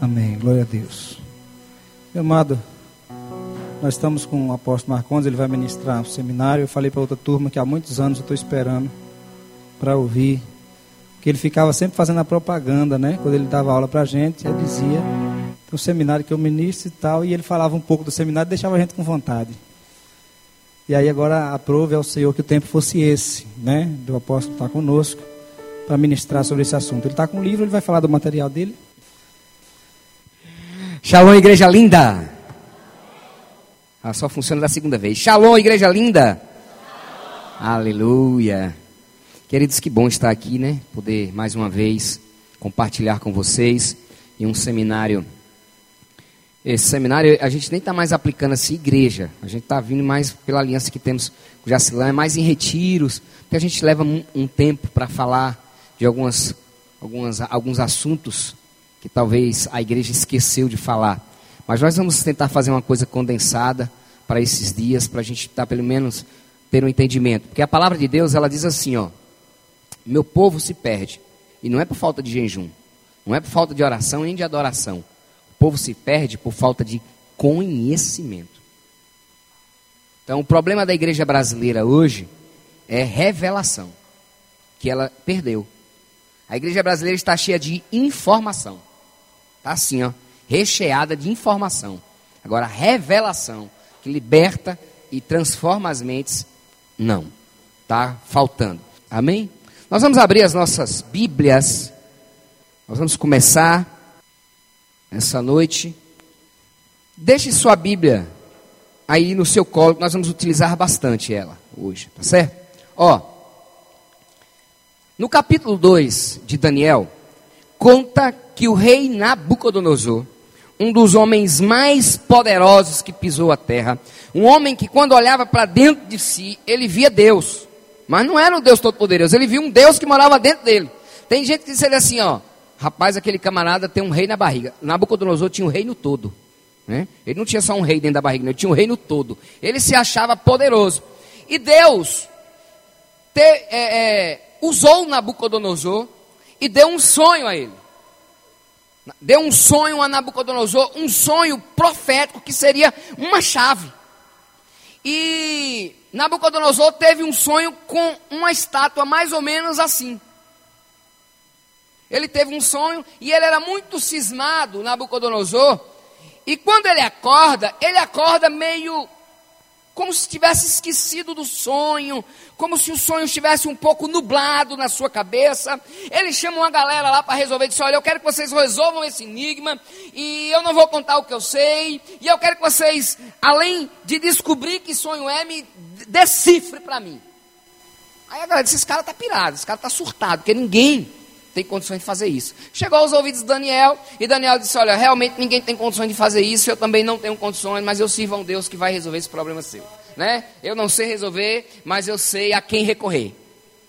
Amém. Glória a Deus. Meu amado, nós estamos com o apóstolo Marcondes, ele vai ministrar um seminário. Eu falei para outra turma que há muitos anos eu estou esperando para ouvir. Que ele ficava sempre fazendo a propaganda, né? Quando ele dava aula para a gente, ele dizia: um seminário que eu ministro e tal. E ele falava um pouco do seminário e deixava a gente com vontade. E aí agora aprove ao Senhor que o tempo fosse esse, né? Do apóstolo estar conosco para ministrar sobre esse assunto. Ele está com um livro, ele vai falar do material dele. Shalom, igreja linda. Ah, só funciona da segunda vez. Shalom, igreja linda. Shalom. Aleluia. Queridos, que bom estar aqui, né? Poder mais uma vez compartilhar com vocês em um seminário esse seminário, a gente nem está mais aplicando assim igreja. A gente está vindo mais pela aliança que temos com o Jacilão, é mais em retiros, porque a gente leva um, um tempo para falar de algumas, algumas, alguns assuntos que talvez a igreja esqueceu de falar. Mas nós vamos tentar fazer uma coisa condensada para esses dias, para a gente estar tá, pelo menos ter um entendimento. Porque a palavra de Deus, ela diz assim, ó, meu povo se perde. E não é por falta de jejum, não é por falta de oração nem de adoração povo se perde por falta de conhecimento. Então, o problema da igreja brasileira hoje é revelação, que ela perdeu. A igreja brasileira está cheia de informação. Está assim, ó, recheada de informação. Agora, revelação, que liberta e transforma as mentes, não. Está faltando. Amém? Nós vamos abrir as nossas Bíblias. Nós vamos começar essa noite. Deixe sua Bíblia aí no seu colo, nós vamos utilizar bastante ela hoje, tá certo? Ó, no capítulo 2 de Daniel, conta que o rei Nabucodonosor, um dos homens mais poderosos que pisou a terra, um homem que quando olhava para dentro de si, ele via Deus, mas não era um Deus todo-poderoso, ele via um Deus que morava dentro dele. Tem gente que diz assim, ó, Rapaz, aquele camarada tem um rei na barriga. Nabucodonosor tinha um reino todo. Né? Ele não tinha só um rei dentro da barriga, ele tinha um reino todo. Ele se achava poderoso. E Deus te, é, é, usou Nabucodonosor e deu um sonho a ele. Deu um sonho a Nabucodonosor, um sonho profético que seria uma chave. E Nabucodonosor teve um sonho com uma estátua mais ou menos assim. Ele teve um sonho e ele era muito cismado, Nabucodonosor. E quando ele acorda, ele acorda meio como se tivesse esquecido do sonho, como se o sonho estivesse um pouco nublado na sua cabeça. Ele chama uma galera lá para resolver, disse: Olha, eu quero que vocês resolvam esse enigma, e eu não vou contar o que eu sei, e eu quero que vocês, além de descobrir que sonho é, me decifre para mim. Aí a galera disse: Esse cara está pirado, esse cara está surtado, porque ninguém tem condições de fazer isso. Chegou aos ouvidos de Daniel, e Daniel disse: Olha, realmente ninguém tem condições de fazer isso, eu também não tenho condições, mas eu sirvo a um Deus que vai resolver esse problema seu. Né? Eu não sei resolver, mas eu sei a quem recorrer.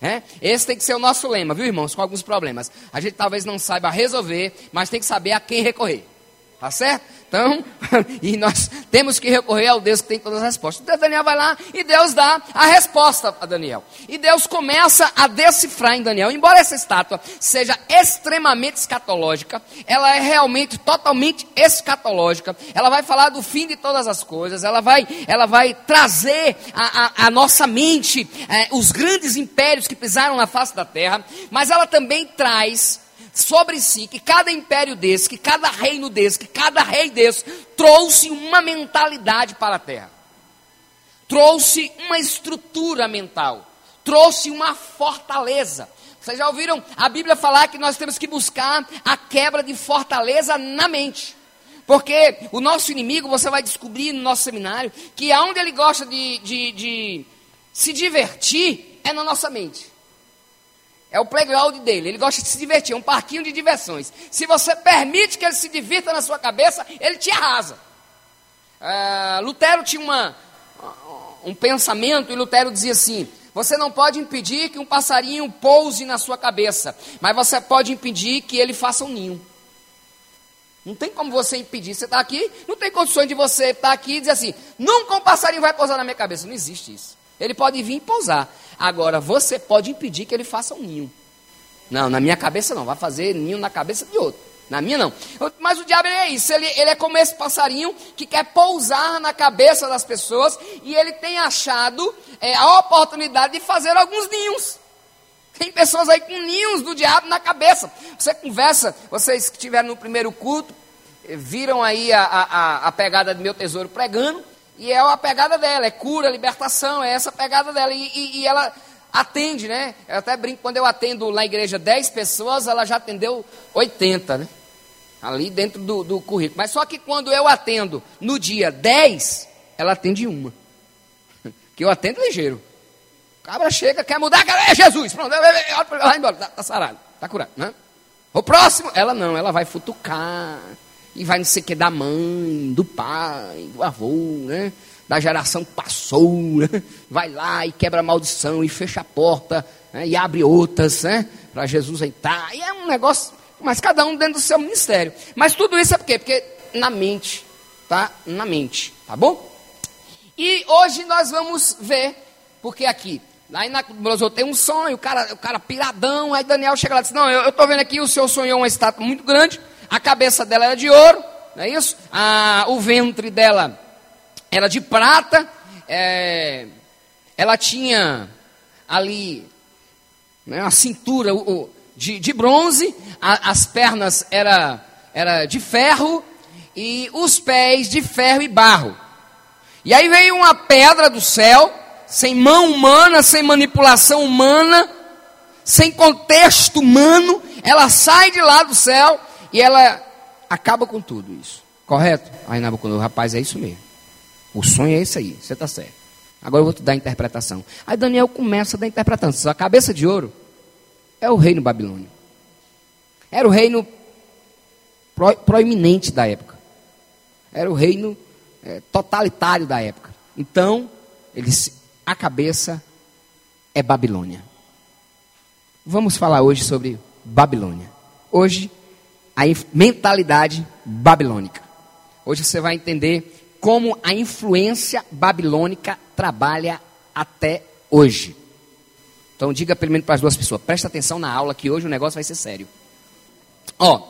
Né? Esse tem que ser o nosso lema, viu, irmãos? Com alguns problemas. A gente talvez não saiba resolver, mas tem que saber a quem recorrer. Tá certo? Então, e nós temos que recorrer ao Deus que tem todas as respostas. Então Daniel vai lá e Deus dá a resposta a Daniel. E Deus começa a decifrar em Daniel. Embora essa estátua seja extremamente escatológica, ela é realmente totalmente escatológica. Ela vai falar do fim de todas as coisas. Ela vai, ela vai trazer a, a, a nossa mente é, os grandes impérios que pisaram na face da terra. Mas ela também traz sobre si que cada império desse, que cada reino desse, que cada rei desse trouxe uma mentalidade para a terra. Trouxe uma estrutura mental, trouxe uma fortaleza. Vocês já ouviram a Bíblia falar que nós temos que buscar a quebra de fortaleza na mente. Porque o nosso inimigo, você vai descobrir no nosso seminário, que aonde ele gosta de, de, de se divertir é na nossa mente. É o playground dele. Ele gosta de se divertir, é um parquinho de diversões. Se você permite que ele se divirta na sua cabeça, ele te arrasa. Uh, Lutero tinha uma, um pensamento e Lutero dizia assim: você não pode impedir que um passarinho pouse na sua cabeça, mas você pode impedir que ele faça um ninho. Não tem como você impedir. Você está aqui, não tem condições de você estar tá aqui e dizer assim: nunca um passarinho vai pousar na minha cabeça. Não existe isso. Ele pode vir e pousar. Agora, você pode impedir que ele faça um ninho. Não, na minha cabeça não, vai fazer ninho na cabeça de outro. Na minha não. Mas o diabo é isso. Ele, ele é como esse passarinho que quer pousar na cabeça das pessoas e ele tem achado é, a oportunidade de fazer alguns ninhos. Tem pessoas aí com ninhos do diabo na cabeça. Você conversa, vocês que estiveram no primeiro culto, eh, viram aí a, a, a pegada do meu tesouro pregando, e é a pegada dela, é cura, libertação, é essa pegada dela. E, e, e ela atende, né? Eu até brinco, quando eu atendo na igreja 10 pessoas, ela já atendeu 80, né? Ali dentro do, do currículo. Mas só que quando eu atendo no dia 10, ela atende uma. Que eu atendo ligeiro. O cabra chega, quer mudar, é Jesus. Pronto, vai embora, tá, tá sarado, tá curado, né? O próximo, ela não, ela vai futucar. E vai não sei o que da mãe, do pai, do avô, né? Da geração que passou, né? Vai lá e quebra a maldição e fecha a porta né? e abre outras, né? Para Jesus entrar. E é um negócio, mas cada um dentro do seu ministério. Mas tudo isso é por quê? Porque na mente, tá? Na mente, tá bom? E hoje nós vamos ver, porque aqui Aí na Brosou tem um sonho, o cara, o cara piradão. Aí Daniel chega lá e diz: Não, eu estou vendo aqui, o senhor sonhou uma estátua muito grande. A cabeça dela era de ouro, não é isso? Ah, o ventre dela era de prata. É, ela tinha ali né, a cintura de, de bronze, a, as pernas era, era de ferro e os pés de ferro e barro. E aí veio uma pedra do céu sem mão humana, sem manipulação humana, sem contexto humano, ela sai de lá do céu e ela acaba com tudo isso. Correto? Aí Nabucodonosor, rapaz, é isso mesmo. O sonho é esse aí, você está certo. Agora eu vou te dar a interpretação. Aí Daniel começa a dar interpretação. A cabeça de ouro é o reino babilônio. Era o reino pro, proeminente da época. Era o reino é, totalitário da época. Então, eles a cabeça é Babilônia. Vamos falar hoje sobre Babilônia. Hoje, a mentalidade babilônica. Hoje você vai entender como a influência babilônica trabalha até hoje. Então diga pelo menos para as duas pessoas, presta atenção na aula que hoje o negócio vai ser sério. Ó,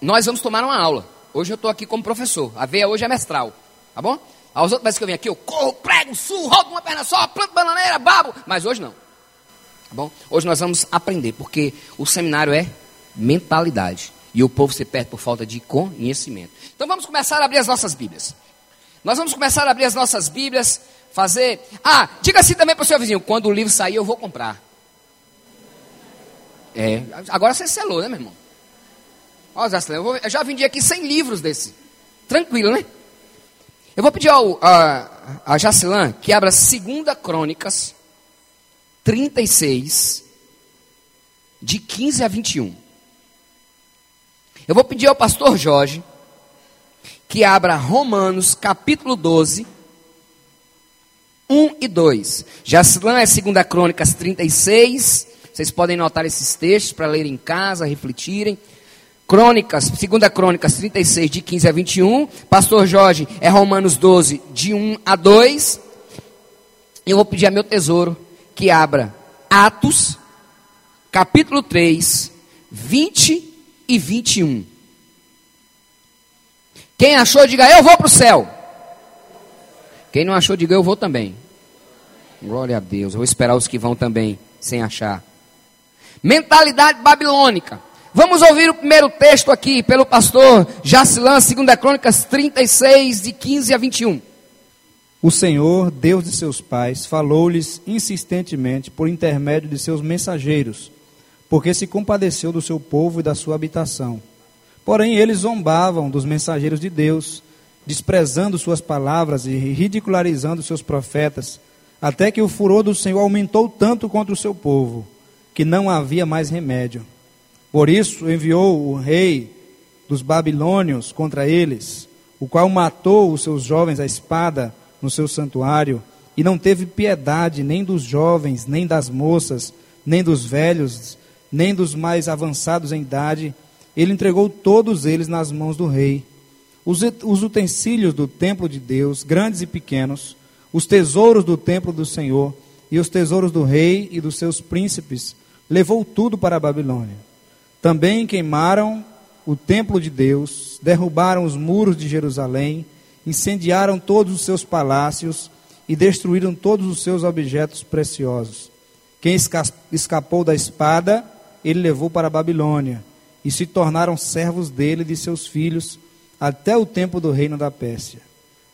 nós vamos tomar uma aula. Hoje eu estou aqui como professor. A veia hoje é mestral, tá bom? Aos outros vezes que eu venho aqui, eu corro, prego, sul, rodo uma perna só, planto bananeira, babo. Mas hoje não. Tá bom? Hoje nós vamos aprender, porque o seminário é mentalidade. E o povo se perde por falta de conhecimento. Então vamos começar a abrir as nossas Bíblias. Nós vamos começar a abrir as nossas Bíblias, fazer. Ah, diga assim também para o seu vizinho: quando o livro sair, eu vou comprar. É, agora você selou, né, meu irmão? Ó, Zé, eu, eu já vendi aqui 100 livros desse. Tranquilo, né? Eu vou pedir ao, a, a que abra 2 Crônicas 36, de 15 a 21. Eu vou pedir ao pastor Jorge que abra Romanos capítulo 12, 1 e 2. Jacilã é 2 Crônicas 36. Vocês podem notar esses textos para ler em casa, refletirem. Crônicas, 2 Crônicas 36, de 15 a 21. Pastor Jorge é Romanos 12, de 1 a 2. Eu vou pedir a meu tesouro que abra Atos, capítulo 3, 20 e 21. Quem achou, diga eu vou para o céu. Quem não achou, diga eu vou também. Glória a Deus. Eu vou esperar os que vão também, sem achar. Mentalidade babilônica. Vamos ouvir o primeiro texto aqui pelo pastor Jacilã, 2 Crônicas 36, de 15 a 21. O Senhor, Deus de seus pais, falou-lhes insistentemente por intermédio de seus mensageiros, porque se compadeceu do seu povo e da sua habitação. Porém, eles zombavam dos mensageiros de Deus, desprezando suas palavras e ridicularizando seus profetas, até que o furor do Senhor aumentou tanto contra o seu povo, que não havia mais remédio. Por isso enviou o rei dos babilônios contra eles, o qual matou os seus jovens à espada no seu santuário, e não teve piedade nem dos jovens, nem das moças, nem dos velhos, nem dos mais avançados em idade. Ele entregou todos eles nas mãos do rei. Os, os utensílios do templo de Deus, grandes e pequenos, os tesouros do templo do Senhor e os tesouros do rei e dos seus príncipes, levou tudo para a Babilônia. Também queimaram o templo de Deus, derrubaram os muros de Jerusalém, incendiaram todos os seus palácios e destruíram todos os seus objetos preciosos. Quem escapou da espada, ele levou para a Babilônia, e se tornaram servos dele e de seus filhos, até o tempo do reino da Pérsia,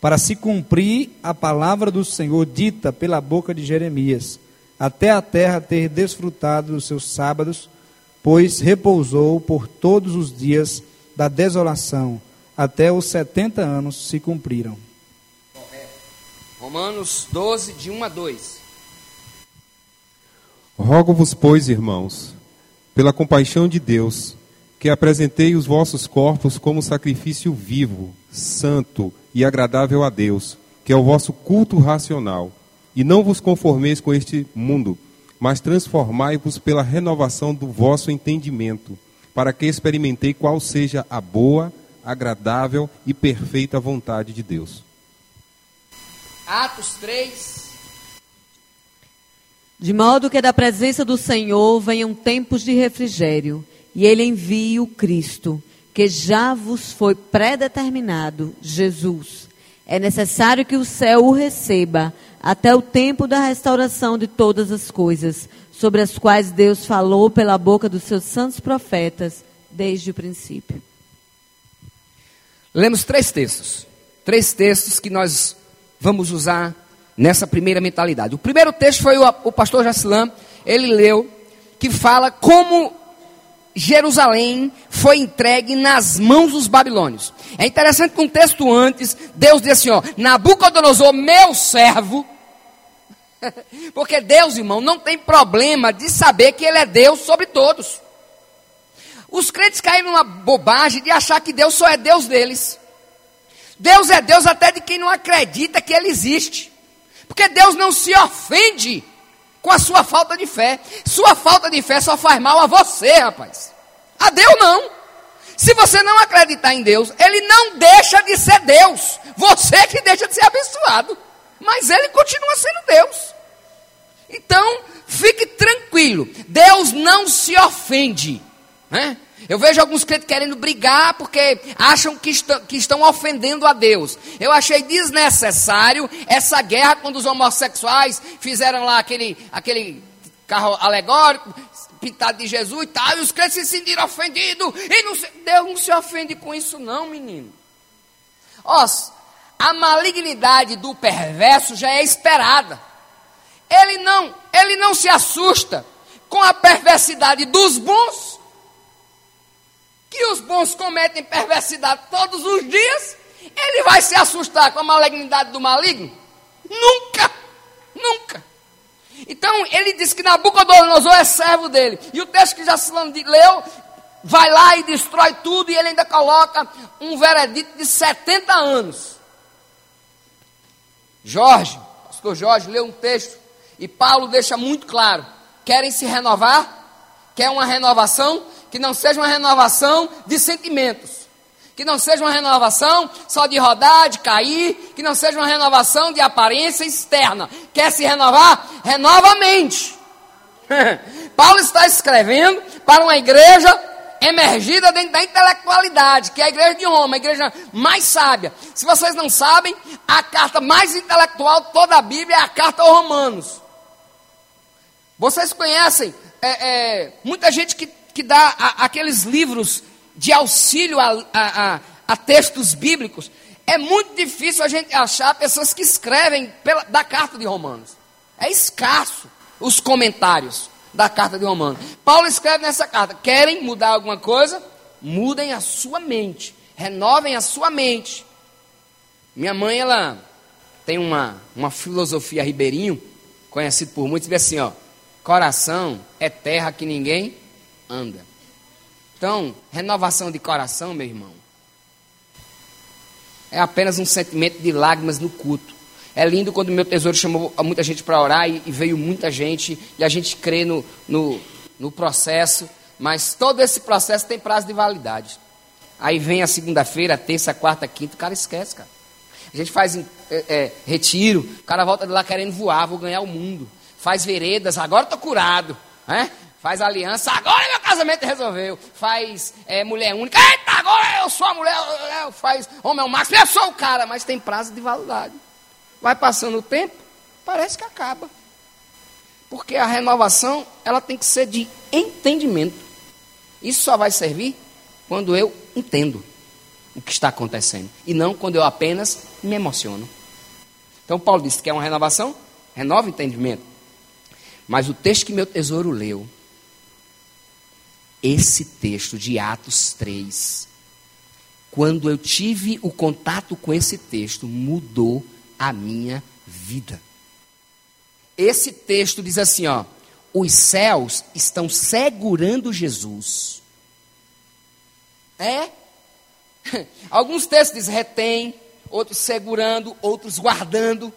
para se cumprir a palavra do Senhor dita pela boca de Jeremias, até a terra ter desfrutado dos seus sábados, pois repousou por todos os dias da desolação, até os setenta anos se cumpriram. Romanos 12, de 1 a 2. Rogo-vos, pois, irmãos, pela compaixão de Deus, que apresentei os vossos corpos como sacrifício vivo, santo e agradável a Deus, que é o vosso culto racional. E não vos conformeis com este mundo, mas transformai-vos pela renovação do vosso entendimento, para que experimentei qual seja a boa, agradável e perfeita vontade de Deus. Atos 3. De modo que da presença do Senhor venham tempos de refrigério, e ele envie o Cristo, que já vos foi predeterminado, Jesus. É necessário que o céu o receba até o tempo da restauração de todas as coisas, sobre as quais Deus falou pela boca dos seus santos profetas desde o princípio. Lemos três textos. Três textos que nós vamos usar nessa primeira mentalidade. O primeiro texto foi o, o pastor Jacilã, ele leu, que fala como Jerusalém foi entregue nas mãos dos babilônios. É interessante que um texto antes, Deus diz assim: ó, Nabucodonosor, meu servo. Porque Deus, irmão, não tem problema de saber que Ele é Deus sobre todos. Os crentes caíram numa bobagem de achar que Deus só é Deus deles. Deus é Deus até de quem não acredita que Ele existe. Porque Deus não se ofende com a sua falta de fé. Sua falta de fé só faz mal a você, rapaz. A Deus não. Se você não acreditar em Deus, Ele não deixa de ser Deus. Você que deixa de ser abençoado. Mas Ele continua sendo Deus. Então, fique tranquilo. Deus não se ofende. Né? Eu vejo alguns crentes querendo brigar porque acham que estão, que estão ofendendo a Deus. Eu achei desnecessário essa guerra quando os homossexuais fizeram lá aquele, aquele carro alegórico, pintado de Jesus e tal, e os crentes se sentiram ofendidos. E não se, Deus não se ofende com isso, não, menino. Ó, a malignidade do perverso já é esperada. Ele não, ele não se assusta com a perversidade dos bons que os bons cometem perversidade todos os dias, ele vai se assustar com a malignidade do maligno? Nunca! Nunca! Então, ele diz que Nabucodonosor é servo dele. E o texto que já se leu, vai lá e destrói tudo, e ele ainda coloca um veredito de 70 anos. Jorge, pastor Jorge, leu um texto, e Paulo deixa muito claro: querem se renovar? Quer uma renovação? Que não seja uma renovação de sentimentos, que não seja uma renovação só de rodar, de cair, que não seja uma renovação de aparência externa. Quer se renovar? Renova a mente. Paulo está escrevendo para uma igreja emergida dentro da intelectualidade, que é a igreja de Roma, a igreja mais sábia. Se vocês não sabem, a carta mais intelectual de toda a Bíblia é a carta aos Romanos. Vocês conhecem é, é, muita gente que que dá a, aqueles livros de auxílio a, a, a, textos bíblicos, é muito difícil a gente achar pessoas que escrevem pela, da carta de Romanos. É escasso os comentários da carta de Romanos. Paulo escreve nessa carta: querem mudar alguma coisa? Mudem a sua mente, renovem a sua mente. Minha mãe, ela tem uma, uma filosofia ribeirinho, conhecido por muitos, diz assim: ó, coração é terra que ninguém anda. Então, renovação de coração, meu irmão, é apenas um sentimento de lágrimas no culto. É lindo quando meu tesouro chamou muita gente para orar e, veio muita gente e a gente crê no, no, no processo, mas todo esse processo tem prazo de validade. Aí vem a segunda-feira, terça, quarta, quinta, o cara esquece, cara. A gente faz é, é, retiro, o cara volta de lá querendo voar, vou ganhar o mundo. Faz veredas, agora estou curado. Né? Faz aliança, agora meu casamento resolveu. Faz é, mulher única, eita, agora eu sou a mulher. Faz homem é o máximo, eu sou o cara, mas tem prazo de validade. Vai passando o tempo, parece que acaba. Porque a renovação, ela tem que ser de entendimento. Isso só vai servir quando eu entendo o que está acontecendo. E não quando eu apenas me emociono. Então Paulo disse que é uma renovação, renova o entendimento. Mas o texto que meu tesouro leu, esse texto de Atos 3, quando eu tive o contato com esse texto, mudou a minha vida. Esse texto diz assim, ó: os céus estão segurando Jesus. É? Alguns textos dizem retém, outros segurando, outros guardando.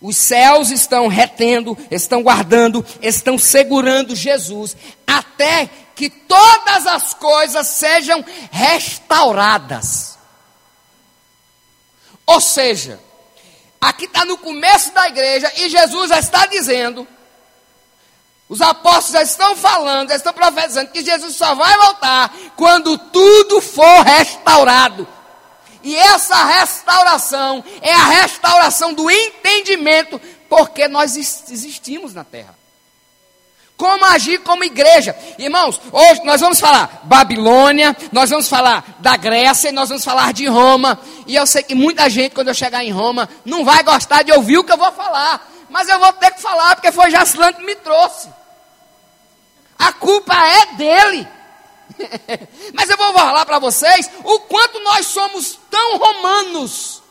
Os céus estão retendo, estão guardando, estão segurando Jesus, até que todas as coisas sejam restauradas. Ou seja, aqui está no começo da igreja e Jesus já está dizendo: os apóstolos já estão falando, já estão profetizando que Jesus só vai voltar quando tudo for restaurado. E essa restauração é a restauração do entendimento, porque nós existimos na terra. Como agir como igreja. Irmãos, hoje nós vamos falar Babilônia, nós vamos falar da Grécia, nós vamos falar de Roma. E eu sei que muita gente, quando eu chegar em Roma, não vai gostar de ouvir o que eu vou falar. Mas eu vou ter que falar, porque foi Jacilante que me trouxe. A culpa é dele. Mas eu vou falar para vocês o quanto nós somos tão romanos.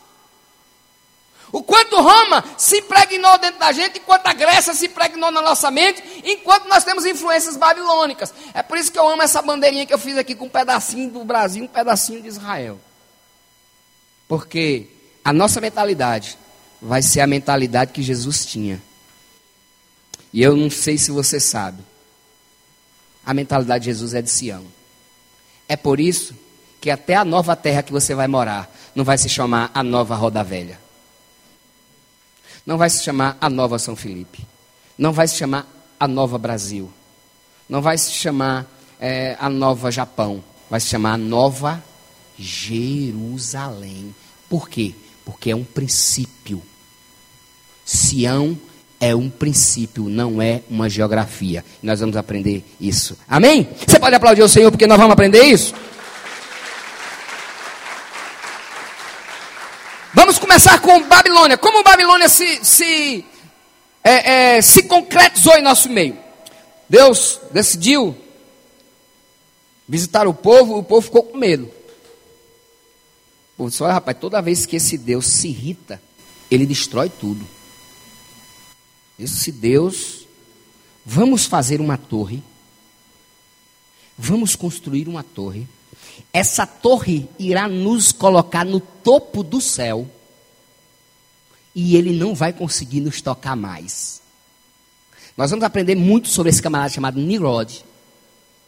O quanto Roma se impregnou dentro da gente, enquanto a Grécia se impregnou na nossa mente, enquanto nós temos influências babilônicas. É por isso que eu amo essa bandeirinha que eu fiz aqui com um pedacinho do Brasil, um pedacinho de Israel. Porque a nossa mentalidade vai ser a mentalidade que Jesus tinha. E eu não sei se você sabe. A mentalidade de Jesus é de Sião. É por isso que até a nova terra que você vai morar não vai se chamar a nova Roda Velha. Não vai se chamar a nova São Felipe. Não vai se chamar a nova Brasil. Não vai se chamar é, a nova Japão. Vai se chamar a nova Jerusalém. Por quê? Porque é um princípio. Sião é um princípio, não é uma geografia. Nós vamos aprender isso. Amém? Você pode aplaudir o Senhor porque nós vamos aprender isso? Vamos começar com Babilônia. Como Babilônia se, se, é, é, se concretizou em nosso meio? Deus decidiu visitar o povo, o povo ficou com medo. O povo disse: Olha, rapaz, toda vez que esse Deus se irrita, ele destrói tudo. Esse Deus, vamos fazer uma torre, vamos construir uma torre. Essa torre irá nos colocar no topo do céu e ele não vai conseguir nos tocar mais. Nós vamos aprender muito sobre esse camarada chamado Nirod,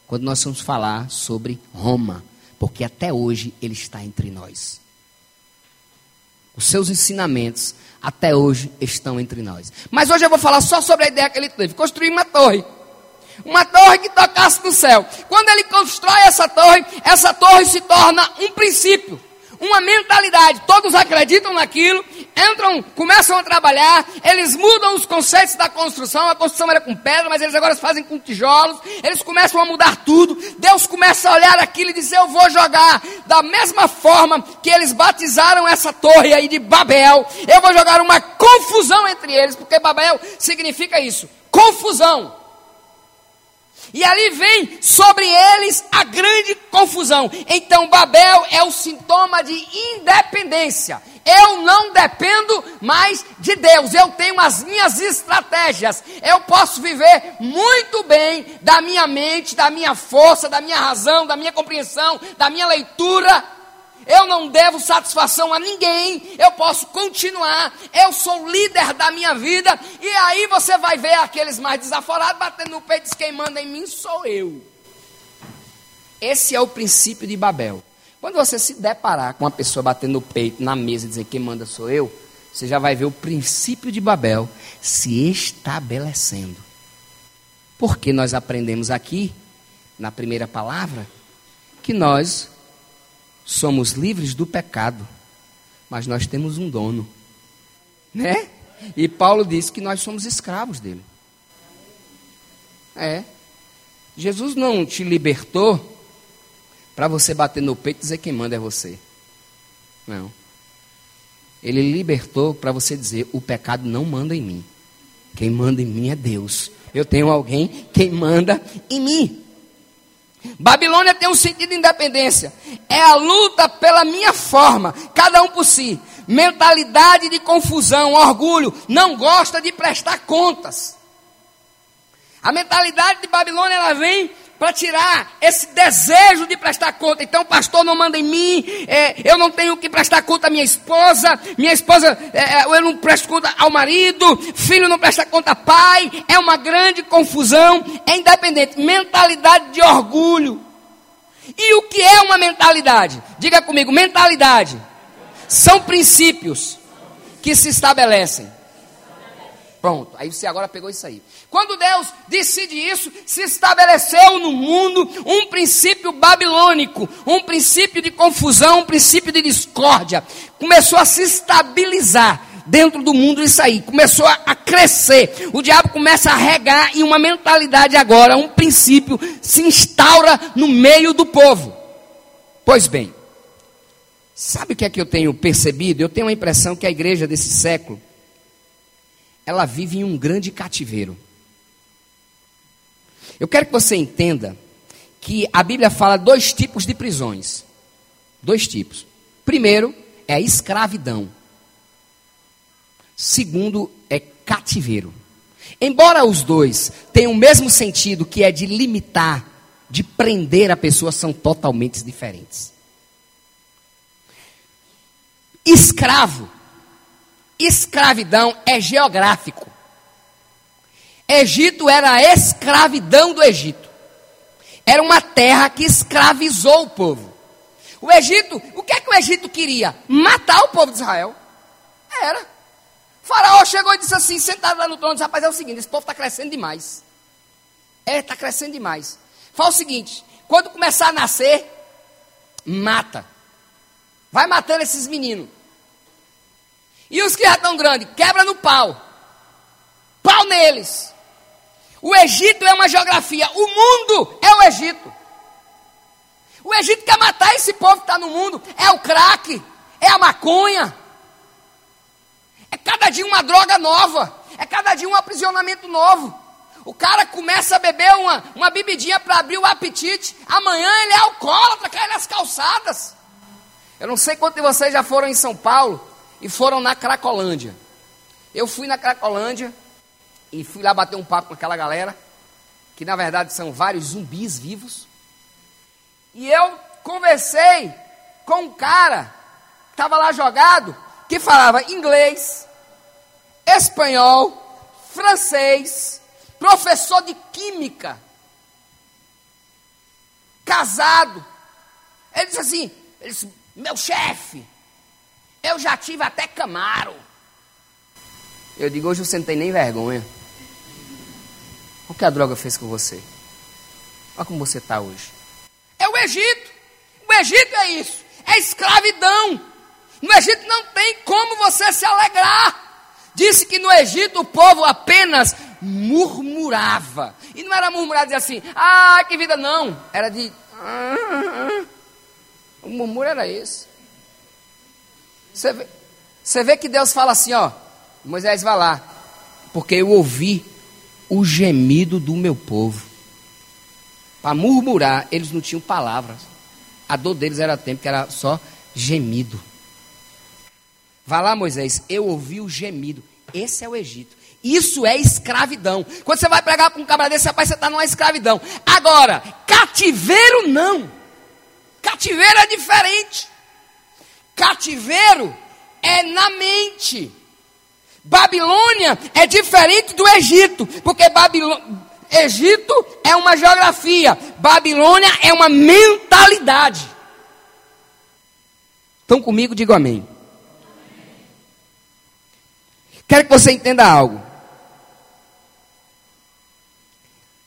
quando nós vamos falar sobre Roma, porque até hoje ele está entre nós. Os seus ensinamentos até hoje estão entre nós. Mas hoje eu vou falar só sobre a ideia que ele teve: construir uma torre. Uma torre que tocasse no céu. Quando ele constrói essa torre, essa torre se torna um princípio uma mentalidade. Todos acreditam naquilo, entram, começam a trabalhar, eles mudam os conceitos da construção. A construção era com pedra, mas eles agora fazem com tijolos. Eles começam a mudar tudo. Deus começa a olhar aquilo e dizer: Eu vou jogar da mesma forma que eles batizaram essa torre aí de Babel. Eu vou jogar uma confusão entre eles, porque Babel significa isso: confusão. E ali vem sobre eles a grande confusão. Então, Babel é o sintoma de independência. Eu não dependo mais de Deus. Eu tenho as minhas estratégias. Eu posso viver muito bem da minha mente, da minha força, da minha razão, da minha compreensão, da minha leitura eu não devo satisfação a ninguém, eu posso continuar, eu sou líder da minha vida, e aí você vai ver aqueles mais desaforados batendo no peito, diz quem manda em mim sou eu. Esse é o princípio de Babel. Quando você se deparar com uma pessoa batendo no peito na mesa e dizer quem manda sou eu, você já vai ver o princípio de Babel se estabelecendo. Porque nós aprendemos aqui, na primeira palavra, que nós somos livres do pecado, mas nós temos um dono, né? E Paulo disse que nós somos escravos dele. É. Jesus não te libertou para você bater no peito e dizer quem manda é você. Não. Ele libertou para você dizer: o pecado não manda em mim. Quem manda em mim é Deus. Eu tenho alguém quem manda em mim. Babilônia tem um sentido de independência. É a luta pela minha forma, cada um por si. Mentalidade de confusão, orgulho, não gosta de prestar contas. A mentalidade de Babilônia ela vem para tirar esse desejo de prestar conta. Então, pastor não manda em mim, é, eu não tenho que prestar conta à minha esposa, minha esposa, é, é eu não presto conta ao marido, filho não presta conta ao pai. É uma grande confusão, é independente. Mentalidade de orgulho. E o que é uma mentalidade? Diga comigo: mentalidade são princípios que se estabelecem. Pronto, aí você agora pegou isso aí. Quando Deus decide isso, se estabeleceu no mundo um princípio babilônico, um princípio de confusão, um princípio de discórdia. Começou a se estabilizar dentro do mundo isso aí, começou a crescer. O diabo começa a regar e uma mentalidade agora, um princípio se instaura no meio do povo. Pois bem, sabe o que é que eu tenho percebido? Eu tenho a impressão que a igreja desse século ela vive em um grande cativeiro. Eu quero que você entenda que a Bíblia fala dois tipos de prisões. Dois tipos. Primeiro é a escravidão. Segundo é cativeiro. Embora os dois tenham o mesmo sentido, que é de limitar, de prender a pessoa, são totalmente diferentes. Escravo, escravidão é geográfico. Egito era a escravidão do Egito. Era uma terra que escravizou o povo. O Egito, o que é que o Egito queria? Matar o povo de Israel. Era. O faraó chegou e disse assim, sentado lá no trono, disse, rapaz, é o seguinte, esse povo está crescendo demais. É, está crescendo demais. Fala o seguinte, quando começar a nascer, mata. Vai matando esses meninos. E os que já estão grandes, quebra no pau. Pau neles. O Egito é uma geografia, o mundo é o Egito. O Egito quer matar esse povo que está no mundo. É o crack, é a maconha. É cada dia uma droga nova. É cada dia um aprisionamento novo. O cara começa a beber uma, uma bebidinha para abrir o apetite. Amanhã ele é alcoólatra, cai nas calçadas. Eu não sei quantos de vocês já foram em São Paulo e foram na Cracolândia. Eu fui na Cracolândia e fui lá bater um papo com aquela galera, que na verdade são vários zumbis vivos. E eu conversei com um cara que estava lá jogado, que falava inglês, espanhol, francês, professor de química, casado. Ele disse assim: ele disse, meu chefe, eu já tive até Camaro. Eu digo, hoje você não tem nem vergonha. O que a droga fez com você? Olha como você está hoje. É o Egito. O Egito é isso. É escravidão. No Egito não tem como você se alegrar. Disse que no Egito o povo apenas murmurava. E não era murmurar dizer assim, ah, que vida, não. Era de. Ah, ah, ah. O murmúrio era esse. Você vê, você vê que Deus fala assim, ó. Moisés vai lá. Porque eu ouvi o gemido do meu povo. Para murmurar, eles não tinham palavras. A dor deles era tempo que era só gemido. Vá lá, Moisés, eu ouvi o gemido. Esse é o Egito. Isso é escravidão. Quando você vai pregar com um cabra desse, rapaz, você está numa escravidão. Agora, cativeiro não. Cativeiro é diferente. Cativeiro é na mente. Babilônia é diferente do Egito, porque Egito é uma geografia, Babilônia é uma mentalidade. Estão comigo? Digo amém. Quero que você entenda algo.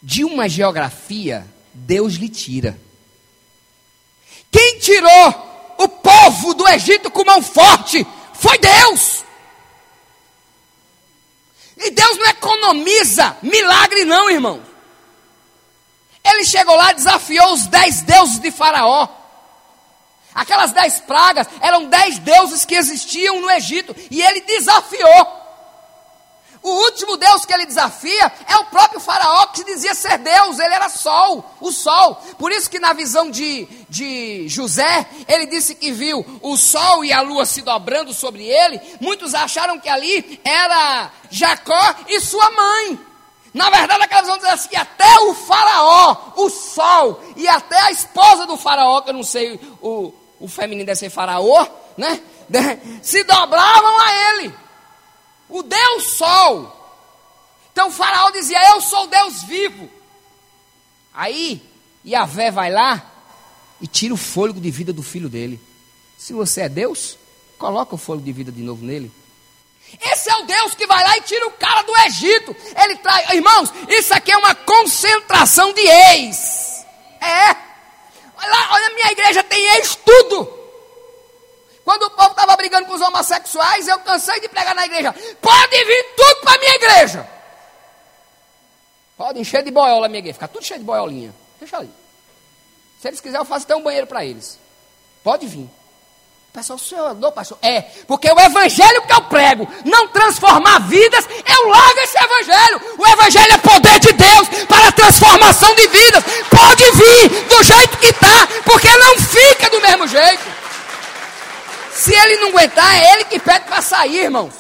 de uma geografia, Deus lhe tira. Quem tirou povo do Egito com mão forte foi Deus. E Deus não economiza milagre, não, irmão. Ele chegou lá e desafiou os dez deuses de Faraó. Aquelas dez pragas eram dez deuses que existiam no Egito. E ele desafiou. O último Deus que ele desafia é o próprio Faraó, que dizia ser Deus, ele era sol, o sol. Por isso que na visão de, de José, ele disse que viu o sol e a lua se dobrando sobre ele. Muitos acharam que ali era Jacó e sua mãe. Na verdade, aquela visão diz assim: até o Faraó, o sol, e até a esposa do Faraó, que eu não sei, o, o feminino deve ser Faraó, né? Se dobravam a ele o Deus Sol. Então faraó dizia: Eu sou Deus vivo. Aí Yahvé vai lá e tira o fôlego de vida do filho dele. Se você é Deus, coloca o fôlego de vida de novo nele. Esse é o Deus que vai lá e tira o cara do Egito. Ele traz, irmãos, isso aqui é uma concentração de ex. É. Olha, olha, minha igreja tem ex tudo. Quando o povo estava brigando com os homossexuais, eu cansei de pregar na igreja. Pode vir tudo para a minha igreja. Pode encher de boiola a minha igreja. Fica tudo cheio de boiolinha. Deixa ali. Se eles quiserem, eu faço até um banheiro para eles. Pode vir. Pessoal, senhor, não, pastor. É, porque o evangelho que eu prego não transformar vidas, eu largo esse evangelho. O evangelho é poder de Deus para a transformação de vidas. Pode vir do jeito que está, porque não fica do mesmo jeito. Se ele não aguentar, é ele que pede para sair, irmãos.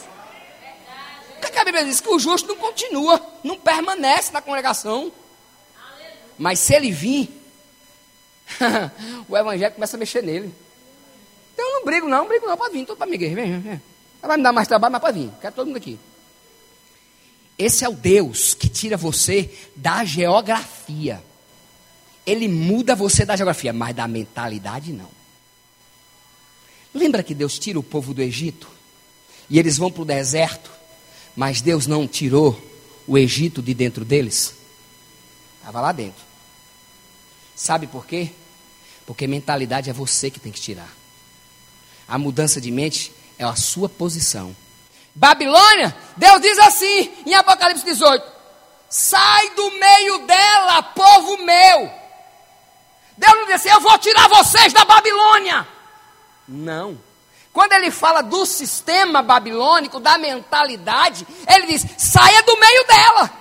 O que, é que a Bíblia diz? Que o justo não continua, não permanece na congregação. Mas se ele vir, o evangelho começa a mexer nele. Então eu não brigo, não, não brigo, não. Pode vir, tudo para mim, vem, vem, vem. Vai me dar mais trabalho, mas pode vir. Quero todo mundo aqui. Esse é o Deus que tira você da geografia. Ele muda você da geografia, mas da mentalidade não. Lembra que Deus tira o povo do Egito? E eles vão para o deserto, mas Deus não tirou o Egito de dentro deles? Estava lá dentro. Sabe por quê? Porque mentalidade é você que tem que tirar. A mudança de mente é a sua posição. Babilônia, Deus diz assim em Apocalipse 18: Sai do meio dela, povo meu. Deus não disse: Eu vou tirar vocês da Babilônia. Não. Quando ele fala do sistema babilônico, da mentalidade, ele diz: saia do meio dela.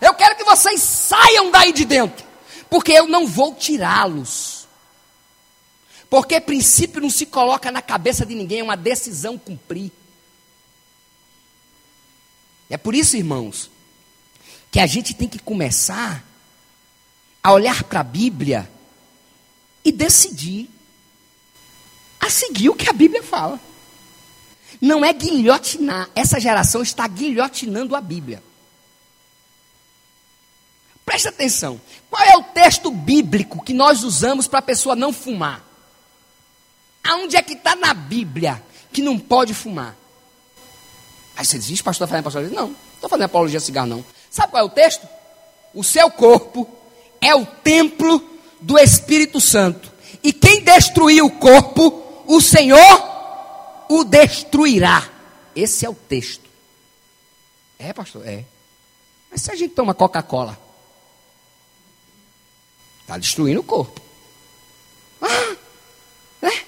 Eu quero que vocês saiam daí de dentro, porque eu não vou tirá-los. Porque princípio não se coloca na cabeça de ninguém, é uma decisão cumprir. É por isso, irmãos, que a gente tem que começar a olhar para a Bíblia e decidir a seguir o que a Bíblia fala. Não é guilhotinar. Essa geração está guilhotinando a Bíblia. Presta atenção. Qual é o texto bíblico que nós usamos para a pessoa não fumar? Aonde é que está na Bíblia que não pode fumar? Aí você diz, pastor, está fazendo pastor? Não, não estou fazendo apologia a cigarro, não. Sabe qual é o texto? O seu corpo é o templo do Espírito Santo. E quem destruir o corpo o Senhor o destruirá. Esse é o texto. É, pastor? É. Mas se a gente toma Coca-Cola, está destruindo o corpo. Ah, né?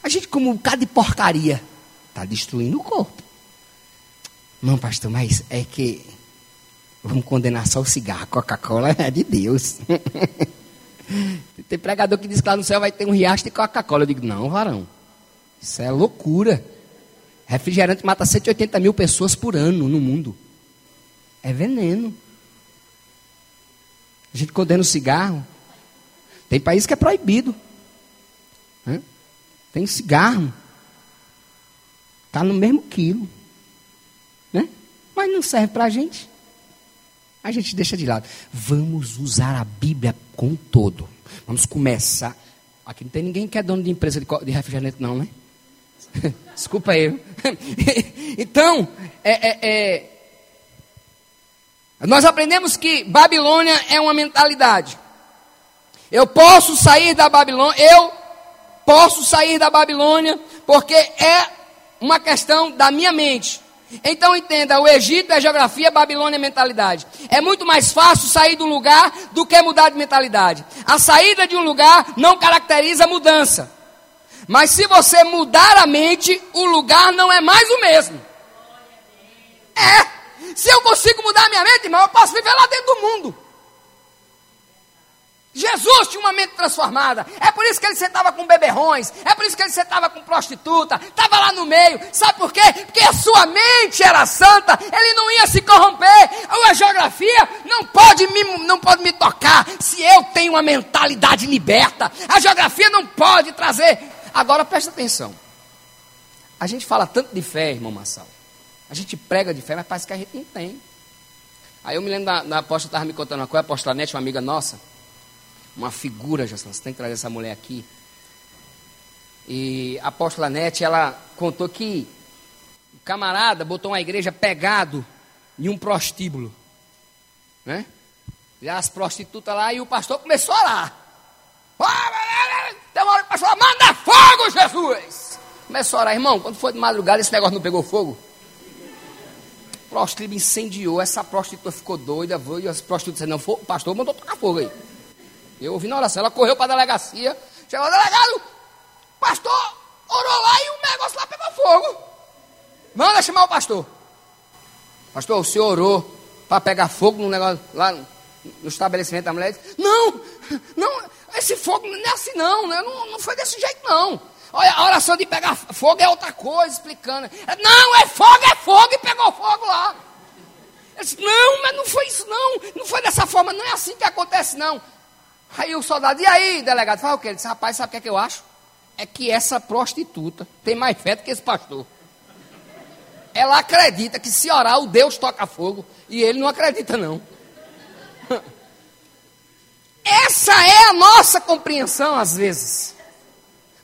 A gente come um bocado de porcaria, está destruindo o corpo. Não, pastor, mas é que vamos condenar só o cigarro. Coca-Cola é de Deus. Tem pregador que diz que lá no céu vai ter um riacho de Coca-Cola. Eu digo, não, varão. Isso é loucura. Refrigerante mata 180 mil pessoas por ano no mundo. É veneno. A gente condena o cigarro. Tem país que é proibido. Tem cigarro. Está no mesmo quilo. Né? Mas não serve para a gente. A gente deixa de lado. Vamos usar a Bíblia com todo. Vamos começar. Aqui não tem ninguém que é dono de empresa de refrigerante, não, né? Desculpa aí. então, é, é, é, Nós aprendemos que Babilônia é uma mentalidade. Eu posso sair da Babilônia, eu posso sair da Babilônia, porque é uma questão da minha mente. Então entenda, o Egito é geografia, Babilônia é mentalidade. É muito mais fácil sair de um lugar do que mudar de mentalidade. A saída de um lugar não caracteriza mudança. Mas se você mudar a mente, o lugar não é mais o mesmo. É. Se eu consigo mudar a minha mente, irmão, eu posso viver lá dentro do mundo. Jesus tinha uma mente transformada. É por isso que ele sentava com beberrões. É por isso que ele sentava com prostituta. Estava lá no meio. Sabe por quê? Porque a sua mente era santa. Ele não ia se corromper. A geografia não pode me, não pode me tocar se eu tenho uma mentalidade liberta. A geografia não pode trazer. Agora presta atenção. A gente fala tanto de fé, irmão Massal. A gente prega de fé, mas parece que a gente não tem. Aí eu me lembro da, da apóstola estava me contando uma coisa, a apóstola Nete, uma amiga nossa uma figura, Jason, você tem que trazer essa mulher aqui. E a apóstola Nete, ela contou que o camarada botou uma igreja pegado em um prostíbulo. Né? E as prostitutas lá e o pastor começou a orar. Tem uma hora pastor manda fogo, Jesus! Começou a orar, irmão, quando foi de madrugada esse negócio não pegou fogo? O prostíbulo incendiou, essa prostituta ficou doida, e as prostitutas não, o pastor mandou tocar fogo aí. Eu ouvi na oração, ela correu para a delegacia, chegou delegado, pastor, orou lá e o negócio lá pegou fogo. Manda chamar o pastor. Pastor, o senhor orou para pegar fogo no negócio lá no, estabelecimento da mulher? Não, não, esse fogo não é assim não, né? não, não foi desse jeito não. Olha, a oração de pegar fogo é outra coisa, explicando. Não, é fogo, é fogo, e pegou fogo lá. Disse, não, mas não foi isso não, não foi dessa forma, não é assim que acontece não. Aí o soldado, e aí, delegado? Fala o quê? Ele disse, rapaz, sabe o que, é que eu acho? É que essa prostituta tem mais fé do que esse pastor. Ela acredita que se orar o Deus toca fogo. E ele não acredita, não. Essa é a nossa compreensão, às vezes.